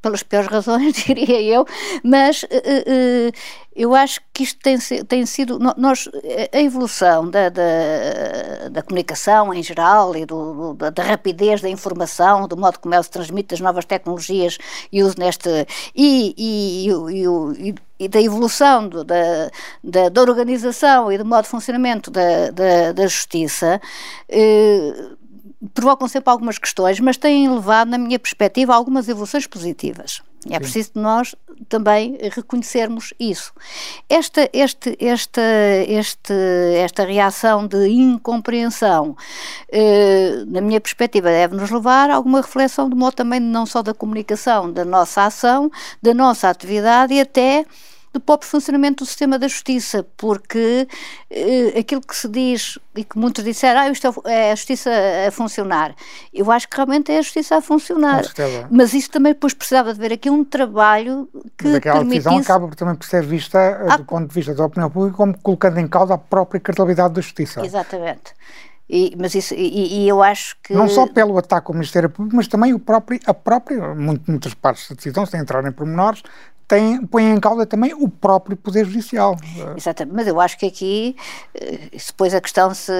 Speaker 2: pelas piores razões, [laughs] diria eu, mas uh, uh, eu acho que isto tem, tem sido. Nós, a evolução da, da, da comunicação em geral e do, da, da, rapidez da informação, do modo como ela se transmite, das novas tecnologias e uso neste. e, e, e, e da evolução do, da, da, da, organização e do modo de funcionamento da, da, da justiça. Eh, provocam sempre algumas questões, mas têm levado, na minha perspectiva, a algumas evoluções positivas. É preciso nós também reconhecermos isso. Esta, este, esta, este, esta reação de incompreensão, eh, na minha perspectiva, deve nos levar a alguma reflexão, de modo também não só da comunicação, da nossa ação, da nossa atividade e até do próprio funcionamento do sistema da justiça, porque eh, aquilo que se diz e que muitos disseram, ah, isto é, é a justiça a funcionar. Eu acho que realmente é a justiça a funcionar. Mas isso também depois precisava de ver aqui um trabalho que Mas aquela permitisse...
Speaker 1: decisão acaba também por ser vista, eh, ah, do ponto de vista da opinião pública, como colocando em causa a própria credibilidade da justiça.
Speaker 2: Exatamente. E, mas isso, e, e, eu acho que.
Speaker 1: Não só pelo ataque ao Ministério Público, mas também o próprio, a própria, muitas partes da decisão, sem entrar em pormenores, tem, põe em causa também o próprio Poder Judicial.
Speaker 2: Exatamente, mas eu acho que aqui, eh, depois a questão se,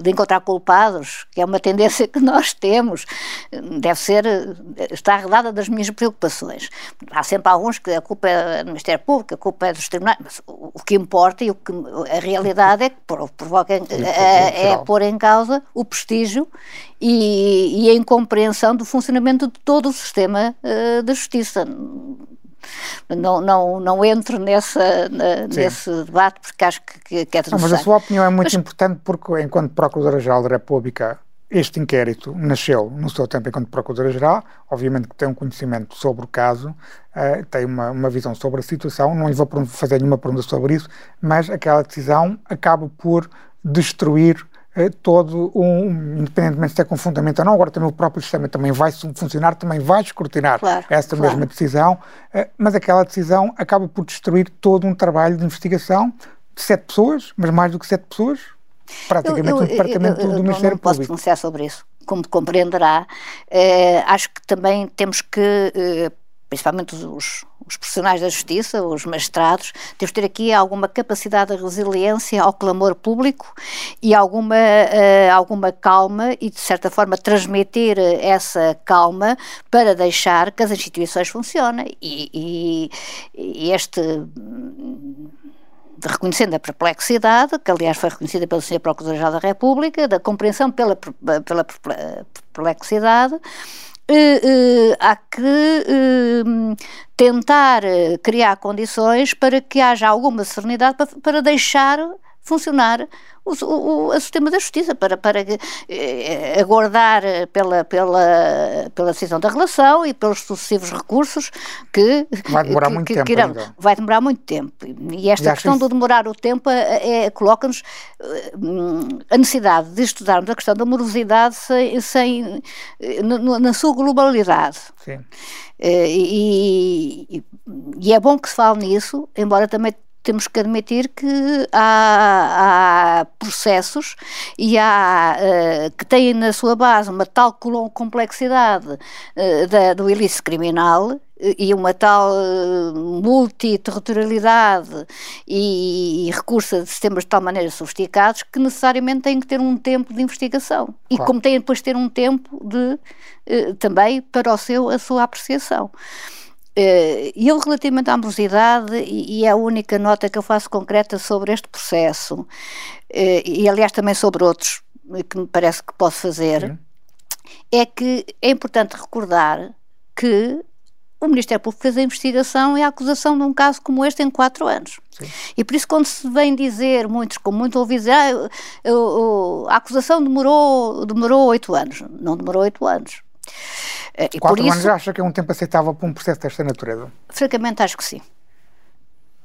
Speaker 2: de encontrar culpados, que é uma tendência [laughs] que nós temos, deve ser, está arredada das minhas preocupações. Há sempre alguns que a culpa é do Ministério Público, a culpa é dos tribunais, mas o, que importa e o que a realidade é que provoca, é, é pôr em causa o prestígio e, e, a incompreensão do funcionamento de todo o sistema uh, da justiça não, não, não entro nessa, nesse debate porque acho que, que é
Speaker 1: não, Mas a sua opinião é muito mas... importante porque, enquanto Procuradora-Geral da República, este inquérito nasceu no seu tempo enquanto Procuradora-Geral, obviamente que tem um conhecimento sobre o caso, uh, tem uma, uma visão sobre a situação, não lhe vou fazer nenhuma pergunta sobre isso, mas aquela decisão acaba por destruir todo um, independentemente se é com fundamento ou não, agora também o próprio sistema também vai funcionar, também vai escrutinar claro, esta claro. mesma decisão, eh, mas aquela decisão acaba por destruir todo um trabalho de investigação de sete pessoas, mas mais do que sete pessoas, praticamente eu, eu, o departamento eu, eu, do Ministério Público. Não
Speaker 2: posso pronunciar sobre isso. Como compreenderá, eh, acho que também temos que eh, principalmente os, os, profissionais da justiça, os magistrados, temos de ter aqui alguma capacidade de resiliência ao clamor público e alguma, uh, alguma calma e, de certa forma, transmitir essa calma para deixar que as instituições funcionem. E, e, e este reconhecendo a perplexidade, que aliás foi reconhecida pelo Sr. Procurador-Geral da República, da compreensão pela, pela perplexidade, há que eh, tentar criar condições para que haja alguma serenidade para, para deixar funcionar o, o, o, sistema da justiça para, para eh, aguardar pela, pela, pela decisão da relação e pelos sucessivos recursos que
Speaker 1: vai demorar que, muito que, tempo que irão,
Speaker 2: vai demorar muito tempo. E esta questão de demorar o tempo é, é coloca-nos a necessidade de estudarmos a questão da morosidade sem, sem na, na sua globalidade. Sim. E, e, e é bom que se fale nisso, embora também temos que admitir que há, há processos e há uh, que têm na sua base uma tal complexidade uh, da, do ilícito criminal eh, e uma tal multiterritorialidade e, e recurso a sistemas de tal maneira sofisticados que necessariamente têm que ter um tempo de investigação claro. e como têm depois de ter um tempo de também para o seu, a sua apreciação. Eh, eu, relativamente à morosidade, e é a única nota que eu faço concreta sobre este processo, eh, e aliás também sobre outros que me parece que posso fazer, Sim. é que é importante recordar que o Ministério Público fez a investigação e a acusação de um caso como este em quatro anos. Sim. E por isso, quando se vem dizer, muitos, como muito ouvi dizer, ah, a acusação demorou, demorou oito anos. Não demorou oito anos.
Speaker 1: Eh, e Quatro anos isso, acha que é um tempo aceitável para um processo desta natureza?
Speaker 2: Francamente, acho que sim.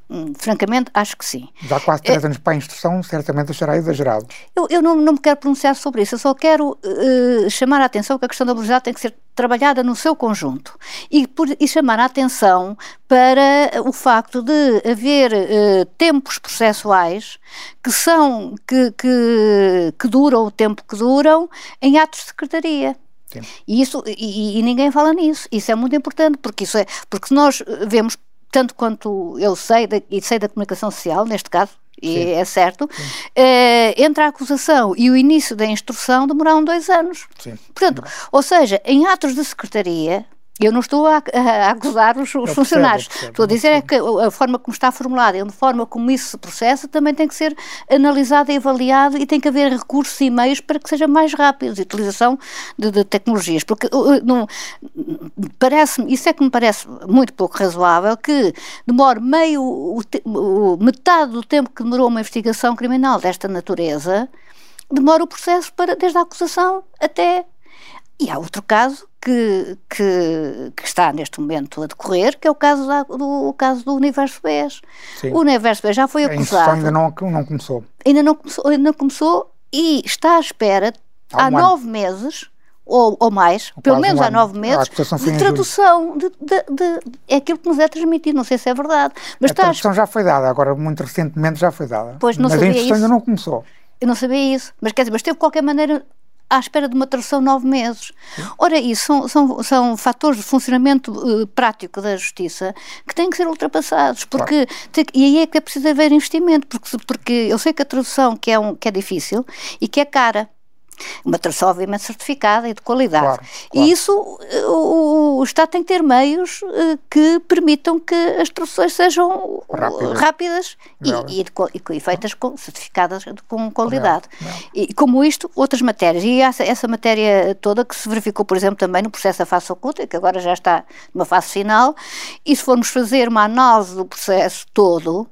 Speaker 2: Hum, francamente, acho que sim.
Speaker 1: Já quase três é, anos para a instrução, certamente achará exagerado.
Speaker 2: Eu, eu não, não, me quero pronunciar sobre isso, eu só quero uh, chamar a atenção que a questão da velocidade tem que ser trabalhada no seu conjunto e, por, e chamar a atenção para o facto de haver uh, tempos processuais que são, que, que, que duram o tempo que duram em atos de secretaria. Sim. E, isso, e, e, ninguém fala nisso. Isso é muito importante, porque, isso é, porque nós vemos, tanto quanto eu sei, da, e sei da comunicação social, neste caso, e Sim. é certo, eh, entre a acusação e o início da instrução demoraram dois anos. Sim. Portanto, ou seja, em atos de secretaria, eu não estou a, a acusar os, os funcionários. Percebo, percebo, estou a dizer é que a forma como está formulada e a forma como isso se processa também tem que ser analisada e avaliada e tem que haver recursos e meios para que seja mais rápido a utilização de, de tecnologias. Porque não, parece isso é que me parece muito pouco razoável que demore meio, o, o, metade do tempo que demorou uma investigação criminal desta natureza, demora o processo para, desde a acusação até. E há outro caso que, que, que, está neste momento a decorrer, que é o caso, da, do, o caso do Universo BES. O Universo BES já foi acusado.
Speaker 1: ainda não, não começou.
Speaker 2: Ainda não começou, ainda não começou e está à espera há, um há nove meses. Ou, ou mais, ou pelo menos um há nove meses, de tradução de, de, de, é aquilo que nos é transmitido, não sei se é verdade.
Speaker 1: Mas a tradução já foi dada, agora muito recentemente já foi dada.
Speaker 2: Pois não
Speaker 1: mas
Speaker 2: a
Speaker 1: instrução ainda não começou.
Speaker 2: Eu não sabia isso. Mas quer dizer, mas teve de qualquer maneira à espera de uma tradução nove meses. Ora, isso são, são, são fatores de funcionamento uh, prático da justiça que têm que ser ultrapassados, porque claro. tem, e aí é que é preciso haver investimento, porque, porque eu sei que a tradução que é, um, que é difícil e que é cara. Uma tradução, obviamente, certificada e de qualidade. Claro, claro. E isso, o, o, Estado tem que ter meios uh, que permitam que as traduções sejam rápidas, rápidas e, e, e, feitas com, certificadas com qualidade. Não, não. E como isto, outras matérias. E essa, essa matéria toda que se verificou, por exemplo, também no processo da face oculta, que agora já está numa fase final, e se formos fazer uma análise do processo todo,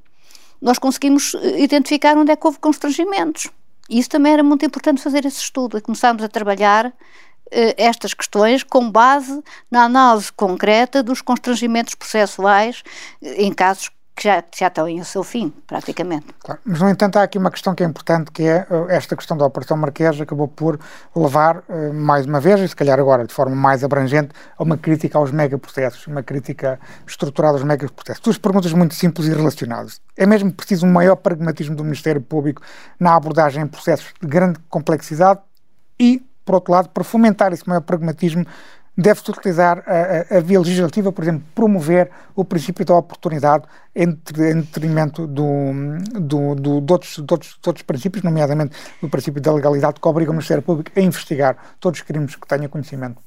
Speaker 2: nós conseguimos eh, identificar onde é que houve constrangimentos. Isso também era muito importante fazer esse estudo e começarmos a trabalhar eh, estas questões com base na análise concreta dos constrangimentos processuais eh, em casos que já, já estão em seu fim, praticamente.
Speaker 1: Claro. Mas, no entanto, há aqui uma questão que é importante, que é uh, esta questão da Operação Marquês acabou por levar, uh, mais uma vez, e se calhar agora de forma mais abrangente, a uma crítica aos megaprocessos, uma crítica estruturada aos megaprocessos. Duas perguntas muito simples e relacionadas. É mesmo preciso um maior pragmatismo do Ministério Público na abordagem em processos de grande complexidade e, por outro lado, para fomentar esse maior pragmatismo, deve-se utilizar a, a, a, via legislativa, por exemplo, promover o princípio da oportunidade em, em detrimento do, do, do, de, outros, de, outros, de outros princípios, nomeadamente do princípio da legalidade, que obriga o Ministério Público a investigar todos os crimes que tenha conhecimento.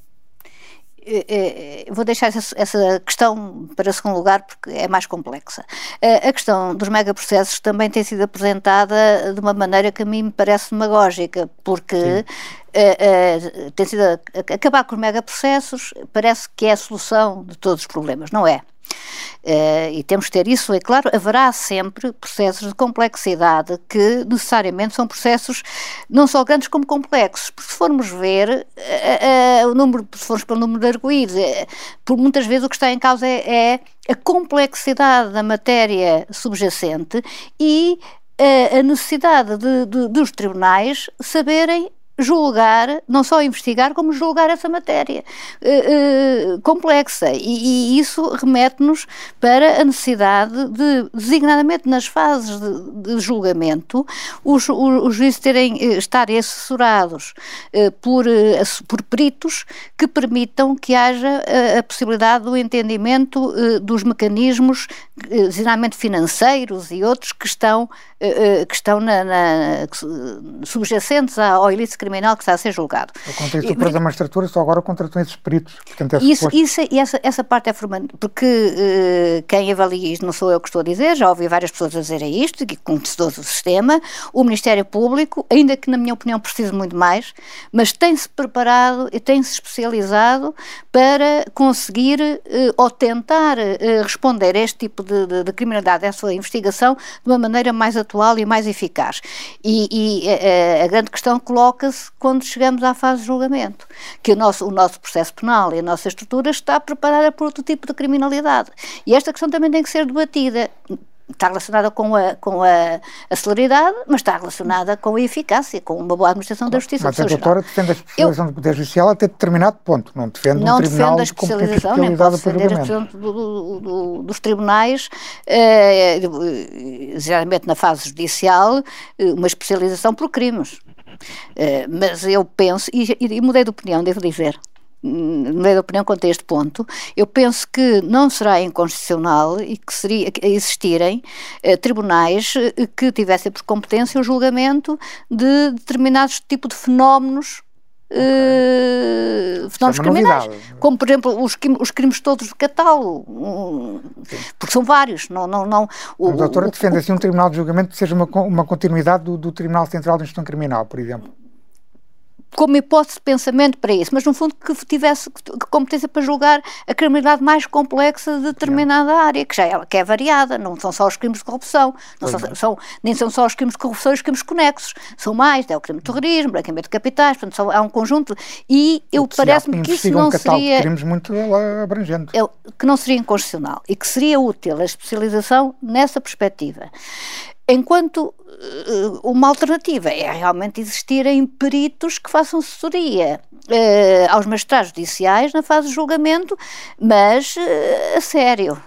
Speaker 2: Eh, eh, vou deixar essa, questão para segundo lugar porque é mais complexa. Eh, a questão dos megaprocessos também tem sido apresentada de uma maneira que a mim me parece demagógica, porque tem sido acabar com os megaprocessos parece que é a solução de todos os problemas, não é? Uh, e temos que ter isso, é claro, haverá sempre processos de complexidade que necessariamente são processos não só grandes como complexos, porque se formos ver uh, uh, o número, se formos pelo número de arguídos, por muitas vezes o que está em causa é, é a complexidade da matéria subjacente e a necessidade de, de, dos tribunais saberem julgar, não só investigar, como julgar essa matéria uh, uh, complexa. E, e isso remete-nos para a necessidade de, designadamente nas fases de, de julgamento, os, os, os juízes terem, eh, estarem assessorados uh, por, por peritos que permitam que haja a possibilidade do entendimento dos mecanismos, designadamente financeiros e outros, que estão, que estão na, na, subjacentes ao ilícito criminal que está a ser julgado.
Speaker 1: O contexto do da magistratura só agora contratam esses peritos.
Speaker 2: Portanto, é isso, isso, e essa, essa parte é formante, porque uh, quem avalia isto não sou eu que estou a dizer, já ouvi várias pessoas a dizerem isto, e conhecedores do sistema, o Ministério Público, ainda que na minha opinião precise muito mais, mas tem-se preparado e tem-se especializado para conseguir uh, ou tentar uh, responder a este tipo de, de, de criminalidade, a sua investigação, de uma maneira mais atual e mais eficaz. E, e a, a grande questão coloca-se quando chegamos à fase de julgamento, que o nosso, o nosso processo penal e a nossa estrutura está preparada para outro tipo de criminalidade. E esta questão também tem que ser debatida está relacionada com a, com a, a celeridade, mas está relacionada com a eficácia, com uma boa administração da justiça.
Speaker 1: Mas a doutora defende a especialização Eu, do Poder Judicial até determinado ponto, não defende
Speaker 2: não
Speaker 1: um tribunal
Speaker 2: defende a especialização, nem pode defender a especialização do, do, dos tribunais, eh, geralmente na fase judicial, eh, uma especialização por crimes. Uh, mas eu penso, e, e, mudei de opinião, devo dizer, hum, mudei de opinião quanto a este ponto, eu penso que não será inconstitucional e que seria existirem uh, tribunais uh, que tivessem por competência o julgamento de determinados tipos de fenómenos uh, fenómenos criminais, como por exemplo os, os crimes todos de catálogo, porque são vários. Não, não, não,
Speaker 1: o, a doutora defende assim um tribunal de julgamento que seja uma, uma continuidade do, do Tribunal Central de Instrução Criminal, por exemplo
Speaker 2: como hipótese de pensamento para isso, mas no fundo que tivesse competência para julgar a criminalidade mais complexa de determinada área, que já é, que é variada, não são só os crimes de corrupção, não são, são, nem são só os crimes de corrupção e os crimes conexos, são mais, é o crime de terrorismo, branqueamento de capitais, portanto são, há um conjunto, e eu parece-me que isso não um seria...
Speaker 1: de crimes muito abrangente.
Speaker 2: Eu, que não seria inconstitucional e que seria útil a especialização nessa perspectiva. Enquanto uma alternativa é realmente existirem peritos que façam assessoria uh, aos magistrados judiciais na fase de julgamento, mas uh, a sério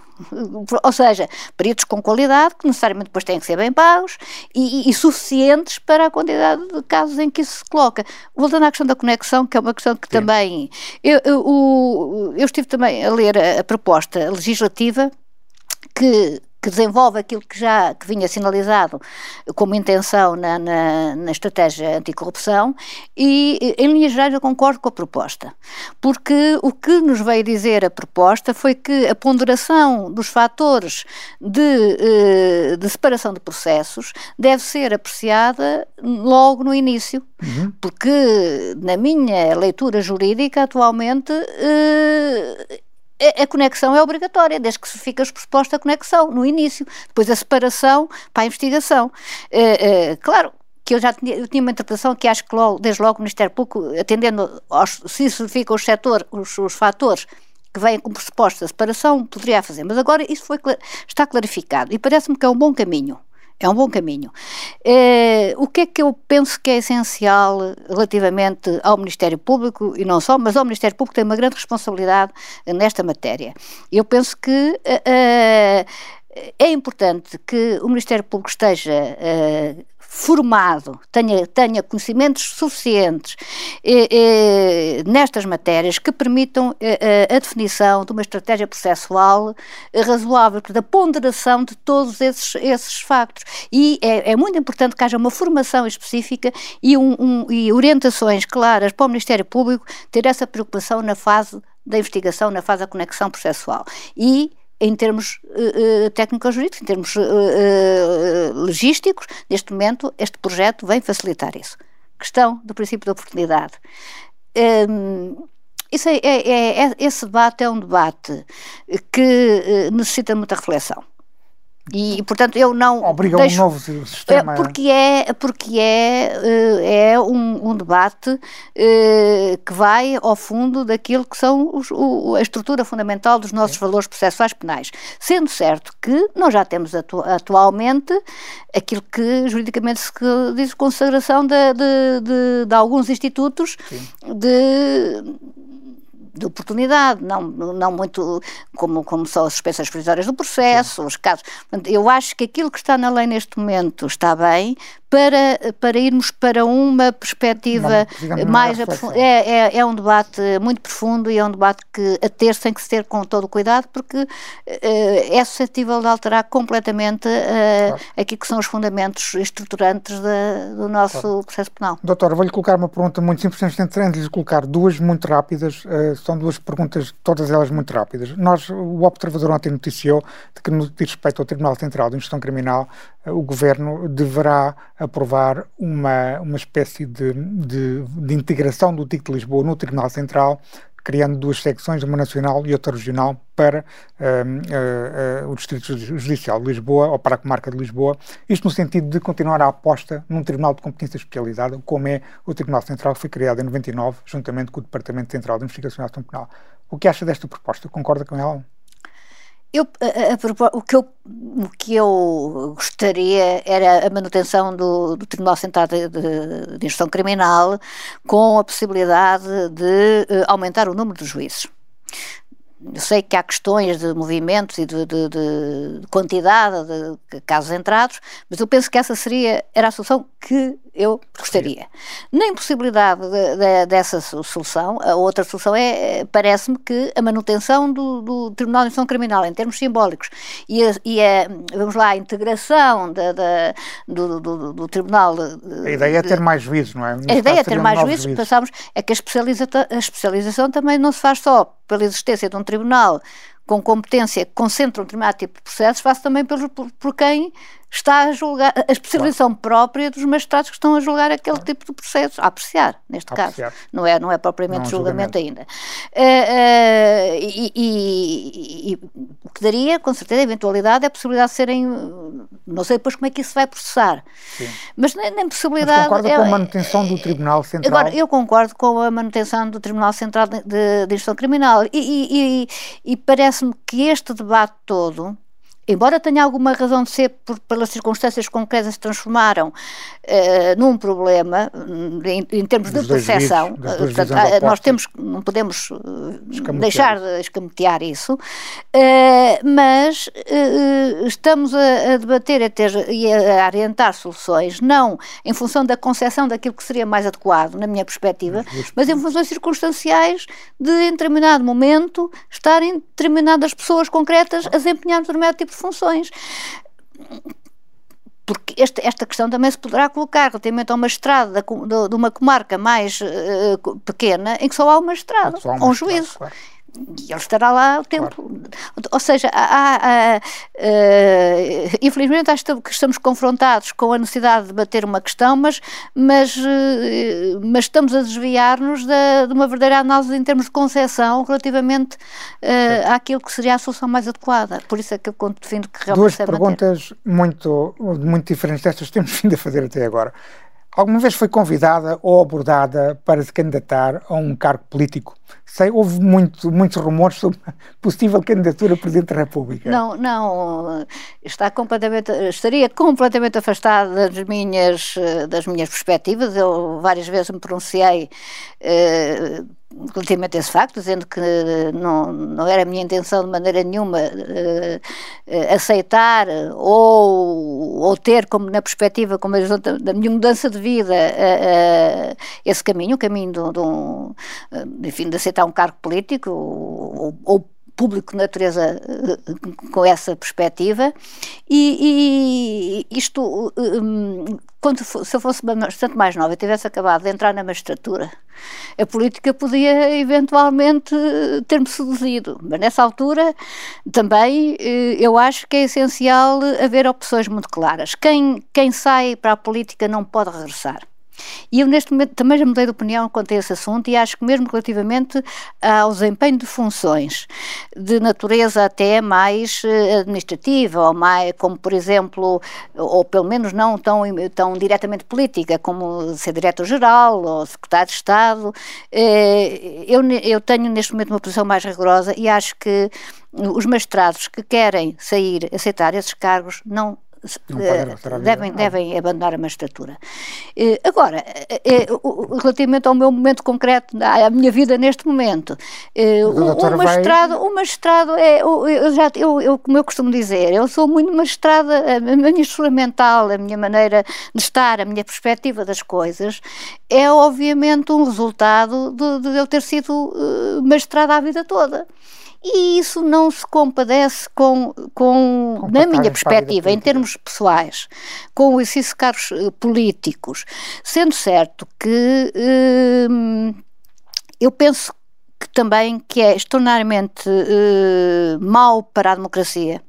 Speaker 2: Ou seja, peritos com qualidade, que necessariamente depois têm que ser bem pagos e, e, suficientes para a quantidade de casos em que isso se coloca. Voltando à questão da conexão, que é uma questão que Sim. também. Eu, eu, eu, eu estive também a ler a, a proposta legislativa que que desenvolve aquilo que já que vinha sinalizado como intenção na, na, na, estratégia anticorrupção e, em linhas gerais, eu concordo com a proposta. Porque o que nos veio dizer a proposta foi que a ponderação dos fatores de, eh, de separação de processos deve ser apreciada logo no início. Uhum. Porque, na minha leitura jurídica, atualmente, eh, a conexão é obrigatória, desde que se fica exposta a conexão no início, depois a separação para a investigação. Uh, uh, claro, que eu já tinha, eu tinha uma interpretação que acho que logo, desde logo o Ministério Público, atendendo aos, se isso fica os, setor, os, os fatores que vêm como pressuposto a separação, poderia fazer. Mas agora isso foi, está clarificado e parece-me que é um bom caminho. É um bom caminho. Eh, o que é que eu penso que é essencial relativamente ao Ministério Público, e não só, mas ao Ministério Público tem uma grande responsabilidade nesta matéria. Eu penso que uh, é importante que o Ministério Público esteja formado, tenha, tenha conhecimentos suficientes eh, eh, nestas matérias que permitam eh, a definição de uma estratégia processual razoável, da ponderação de todos esses, esses factos. E é, é, muito importante que haja uma formação específica e, um, um, e orientações claras para o Ministério Público ter essa preocupação na fase da investigação, na fase da conexão processual. E em termos uh, técnico-jurídicos, em termos uh, logísticos, neste momento este projeto vem facilitar isso. Questão do princípio da oportunidade. Um, isso é, é, é, é, esse debate é um debate que necessita muita reflexão. E, portanto, eu não.
Speaker 1: Obriga
Speaker 2: deixo,
Speaker 1: um novo sistema.
Speaker 2: É, porque é, porque é, eh, é um, um debate eh, que vai ao fundo daquilo que são os, o, a estrutura fundamental dos nossos Sim. valores processuais penais. Sendo certo que nós já temos atu, atualmente aquilo que juridicamente se diz consagração de, de, de, de alguns institutos Sim. de de oportunidade, não, não muito como, como são as suspensões provisórias do processo, Sim. os casos. Eu acho que aquilo que está na lei neste momento está bem, para, para irmos para uma perspectiva não, mais aprofundada. É, é, é, um debate muito profundo e é um debate que a ter tem que se ter com todo o cuidado, porque uh, é suscetível de alterar completamente uh, claro. aquilo que são os fundamentos estruturantes de, do nosso claro. processo penal.
Speaker 1: Doutora, vou-lhe colocar uma pergunta muito simples, antes de lhe colocar duas muito rápidas, uh, são duas perguntas, todas elas muito rápidas. Nós, o Observador ontem noticiou de que no que diz respeito ao Tribunal Central de Investigação Criminal, o Governo deverá aprovar uma, uma espécie de, de, de, integração do TIC de Lisboa no Tribunal Central, criando duas secções, uma nacional e outra regional, para uh, uh, uh, o Distrito Judicial de Lisboa, ou para a Comarca de Lisboa, isto no sentido de continuar a aposta num Tribunal de Competência Especializada, como é o Tribunal Central, que foi criado em 99, juntamente com o Departamento Central de Investigação e Ação Penal. O que acha desta proposta? Concorda com ela?
Speaker 2: Eu, a, a, o, que eu, o que eu gostaria era a manutenção do, do Tribunal Central de, de, de Instrução Criminal com a possibilidade de uh, aumentar o número de juízes. Eu sei que há questões de movimentos e de, de, de quantidade de casos entrados, mas eu penso que essa seria era a solução que eu gostaria. Na impossibilidade de, de, dessa solução, a outra solução é, parece-me que a manutenção do, do Tribunal de Instrução Criminal em termos simbólicos e a, e a vamos lá, a integração de, do, do, do, Tribunal.
Speaker 1: a ideia é ter mais juízes, não é?
Speaker 2: a ideia é ter mais juízes, juízes. pensamos, é que a, especializa, a especialização também não se faz só pela existência de um tribunal com competência que concentra um determinado tipo de processos, faz também por, por quem está a julgar, a especialização claro. própria dos magistrados que estão a julgar aquele claro. tipo de processos, a apreciar, neste a caso. Apreciar. Não, é, não é propriamente não, julgamento, julgamento, ainda. Uh, uh, e, e, e, o que daria, com certeza, a eventualidade é a possibilidade de serem. Não sei depois como é que isso vai processar. Sim. Mas nem, nem possibilidade. Mas
Speaker 1: concorda é, com a manutenção do Tribunal Central?
Speaker 2: Agora, eu concordo com a manutenção do Tribunal Central de, de, de Instrução Criminal e, e parece-me que este debate todo embora tenha alguma razão de ser por, pelas circunstâncias concretas que se transformaram uh, num problema em, em termos Dos de percepção, uh, nós temos, não podemos deixar de escamotear isso, mas estamos a, a, debater a ter, e a orientar soluções, não em função da concepção daquilo que seria mais adequado, na minha perspectiva, mas em funções circunstanciais de, em determinado momento, estarem determinadas pessoas concretas a desempenhar determinado tipo de funções porque esta, esta questão também se poderá colocar relativamente a uma estrada de, de uma comarca mais uh, pequena em que só há uma estrada, há um juízo. Claro e ele estará lá o tempo. Claro. Ou seja, há, há, uh, infelizmente acho que estamos confrontados com a necessidade de bater uma questão, mas, mas, uh, mas estamos a desviar-nos de, de, uma verdadeira análise em termos de concepção relativamente uh, àquilo que seria a solução mais adequada. Por isso é que eu defendo que realmente
Speaker 1: Duas perguntas muito, muito diferentes destas que temos [laughs] vindo a fazer até agora. Alguma vez foi convidada ou abordada para se candidatar a um cargo político? Sei, houve muito, muitos rumores sobre possível candidatura a Presidente da República.
Speaker 2: Não, não, está completamente, estaria completamente afastada das minhas, das minhas perspectivas. Eu várias vezes me pronunciei eh, relativamente a esse facto, dizendo que não, não era a minha intenção de maneira nenhuma uh, aceitar ou, ou ter como na perspectiva, como da, da minha mudança de vida, uh, uh, esse caminho, o caminho de, de, um, enfim, de aceitar um cargo político ou, ou público natureza com essa perspectiva e, e isto quando se eu fosse bastante mais nova e tivesse acabado de entrar na magistratura a política podia eventualmente ter-me seduzido, mas nessa altura também eh, eu acho que é essencial haver opções muito claras. Quem, quem sai para a política não pode regressar. E eu, neste momento, também já mudei de opinião quanto a esse assunto e acho que, mesmo relativamente ao desempenho de funções de natureza até mais eh, administrativa, ou mais, como, por exemplo, ou pelo menos não tão, tão diretamente política, como ser diretor-geral ou secretário de Estado, eh, eu, eu tenho, neste momento, uma posição mais rigorosa e acho que os magistrados que querem sair, aceitar esses cargos, não devem, devem abandonar a magistratura. Eh, agora, eh, relativamente ao meu momento concreto, à minha vida neste momento, o, magistrado, vai... o magistrado é, eu, já, eu, eu, como eu costumo dizer, eu sou muito magistrada, a minha estrutura mental, a minha maneira de estar, a minha perspectiva das coisas, é obviamente um resultado de, de eu ter sido magistrada a vida toda e isso não se compadece com, com na minha perspectiva, em termos pessoais, com de cargos uh, políticos, sendo certo que uh, eu penso que também que é extraordinariamente uh, mau para a democracia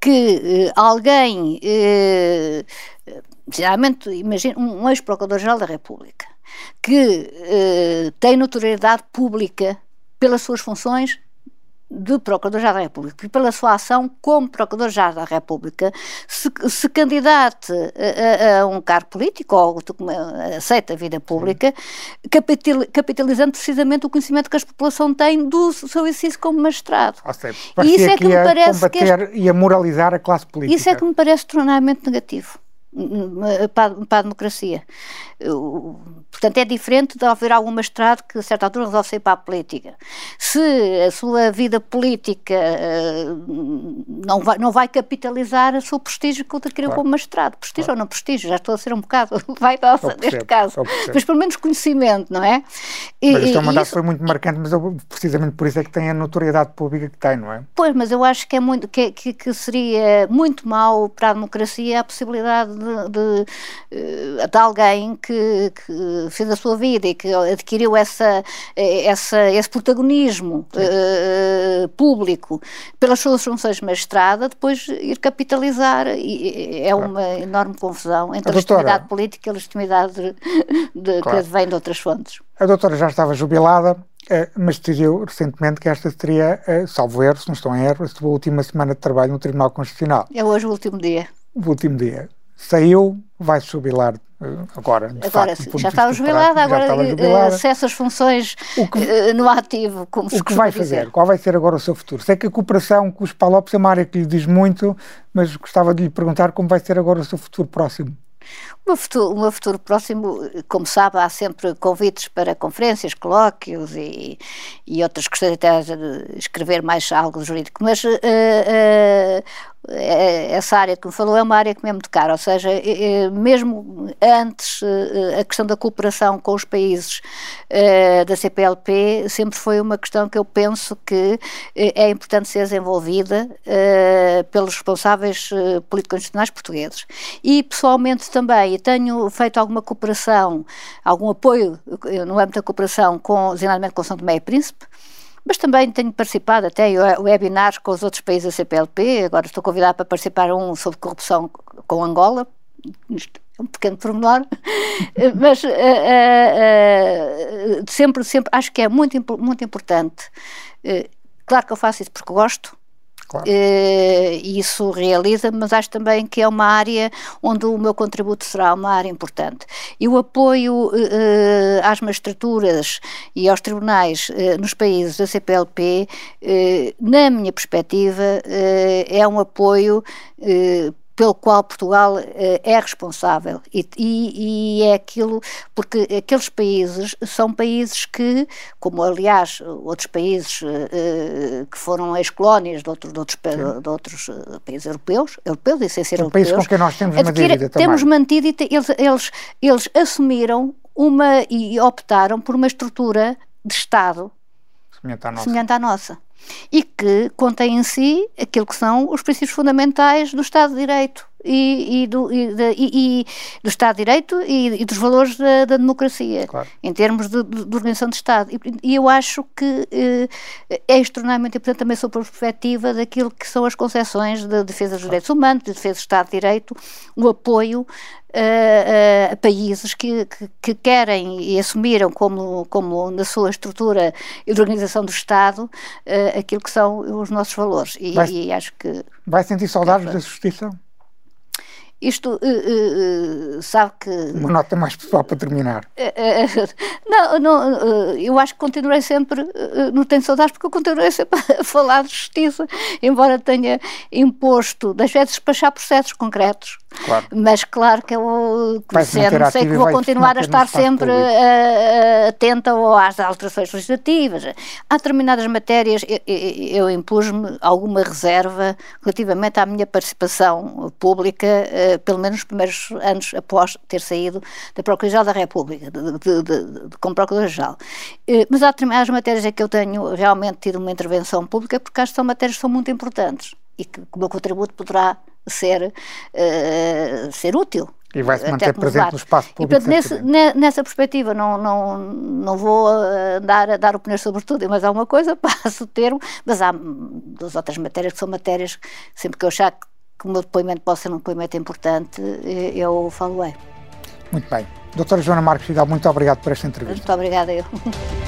Speaker 2: que alguém, geralmente, imagina, um ex-procurador-geral da República, que tem notoriedade pública pelas suas funções de Procurador-Geral da República e pela sua ação como Procurador-Geral da República se, se candidate a, a, um cargo político ou aceita a vida pública, capital, capitalizando precisamente o conhecimento que a população tem do seu exercício como magistrado.
Speaker 1: Seja, e isso é que, que me parece combater que e a moralizar a classe política.
Speaker 2: Isso é que me parece extremamente negativo para, para a democracia. Portanto, é diferente de haver algum magistrado que a certa altura resolve sair para a política. Se a sua vida política uh, não, vai, não vai capitalizar o seu prestígio que adquiriu claro. como magistrado, prestígio claro. ou não prestígio, já estou a ser um bocado [laughs] vaidosa neste caso, mas pelo menos conhecimento, não é?
Speaker 1: E, mas este é um mandato isso... foi muito marcante, mas eu, precisamente por isso é que tem a notoriedade pública que tem, não é?
Speaker 2: Pois, mas eu acho que, é muito, que, que, que seria muito mau para a democracia a possibilidade de de, de, eh, de alguém que, que, fez a sua vida e que adquiriu essa, essa, esse protagonismo uh, público pelas suas funções de magistrada, depois ir capitalizar. E é uma claro. enorme confusão entre a, a legitimidade política e a legitimidade de, de, claro. que vem de outras fontes.
Speaker 1: A doutora já estava jubilada, mas decidiu recentemente que esta seria, salvo erro, se não estou em erro, a sua última semana de trabalho no Tribunal Constitucional.
Speaker 2: É hoje o último dia.
Speaker 1: O último dia saiu, vai jubilar agora.
Speaker 2: agora
Speaker 1: facto,
Speaker 2: já estava jubilada, agora jubilada. acessa as funções que, no ativo. Como
Speaker 1: o que vai fazer? Dizer. Qual vai ser agora o seu futuro? Sei que a cooperação com os Palopes é uma área que lhe diz muito, mas gostava de lhe perguntar como vai ser agora o seu futuro próximo.
Speaker 2: O meu, futuro, futuro próximo, como sabe, há sempre convites para conferências, colóquios e, e outras questões, até escrever mais algo jurídico, mas uh, uh, essa área que me falou é uma área que me é muito cara, ou seja, mesmo antes a questão da cooperação com os países da CPLP sempre foi uma questão que eu penso que é importante ser desenvolvida pelos responsáveis político-constitucionais portugueses. E pessoalmente também tenho feito alguma cooperação, algum apoio no âmbito da cooperação com, designadamente com São Tomé e Príncipe, mas também tenho participado até em webinars com os outros países da CPLP, agora estou convidada para participar um sobre corrupção com Angola, é um pequeno pormenor, [laughs] mas uh, uh, uh, sempre, sempre acho que é muito, muito importante. claro que eu faço isso porque gosto, Claro. Uh, isso realiza, mas acho também que é uma área onde o meu contributo será uma área importante. E o apoio uh, às magistraturas e aos tribunais uh, nos países da CPLP, na minha perspectiva, é um apoio pelo qual Portugal uh, é responsável. E, e, e, é aquilo porque aqueles países são países que, como aliás outros países uh, que foram ex-colónias de, outro, de, outros, de outros países europeus, europeus e sem ser europeus,
Speaker 1: países com quem nós temos uma dívida
Speaker 2: temos mantido e te, eles, eles, eles assumiram uma e optaram por uma estrutura de Estado
Speaker 1: semelhante à nossa.
Speaker 2: Semelhante à nossa e que contém em si aquilo que são os princípios fundamentais do Estado de Direito e, e, do, e, do, Estado de Direito e, dos valores da, da democracia, claro. em termos de, de, de, organização de Estado. E, eu acho que eh, é extremamente importante também sob a perspectiva daquilo que são as concessões de defesa dos direitos humanos, de defesa do Estado de Direito, o apoio a, a países que, que, que, querem e assumiram como, como na sua estrutura e de organização do Estado uh, aquilo que são os nossos valores. E, vai, e acho que.
Speaker 1: Vai sentir saudades da justiça?
Speaker 2: Isto, uh, uh, sabe que...
Speaker 1: Uma nota mais pessoal para terminar. [laughs]
Speaker 2: não, não eu acho que continuarei sempre, não tenho saudades porque eu continuarei sempre [laughs] a falar de justiça, embora tenha imposto, das vezes, despachar processos concretos. Claro. Mas claro que eu, conhecendo, sei que vou continuar a estar sempre atenta às alterações legislativas. Há determinadas matérias, eu, eu impus-me alguma reserva relativamente à minha participação pública eh, pelo menos nos primeiros anos após ter saído da Procuradoria-Geral da República, de, de, de, de como Procurador-Geral. Eh, mas há determinadas matérias em que eu tenho realmente tido uma intervenção pública porque acho que são matérias que são muito importantes e que o meu contributo poderá ser, uh, ser útil.
Speaker 1: E vai-se manter presente no espaço público. E,
Speaker 2: portanto, nesse, nessa perspectiva, não, não, não vou dar, dar opiniões sobre tudo e mais alguma coisa, [laughs] passo o termo, mas há duas outras matérias que são matérias, sempre que eu achar que que o meu depoimento possa ser um depoimento importante, eh, eu falo-ei.
Speaker 1: Muito bem. Doutora Joana Marques Fidal, muito obrigado por esta entrevista.
Speaker 2: Muito obrigada eu. [laughs]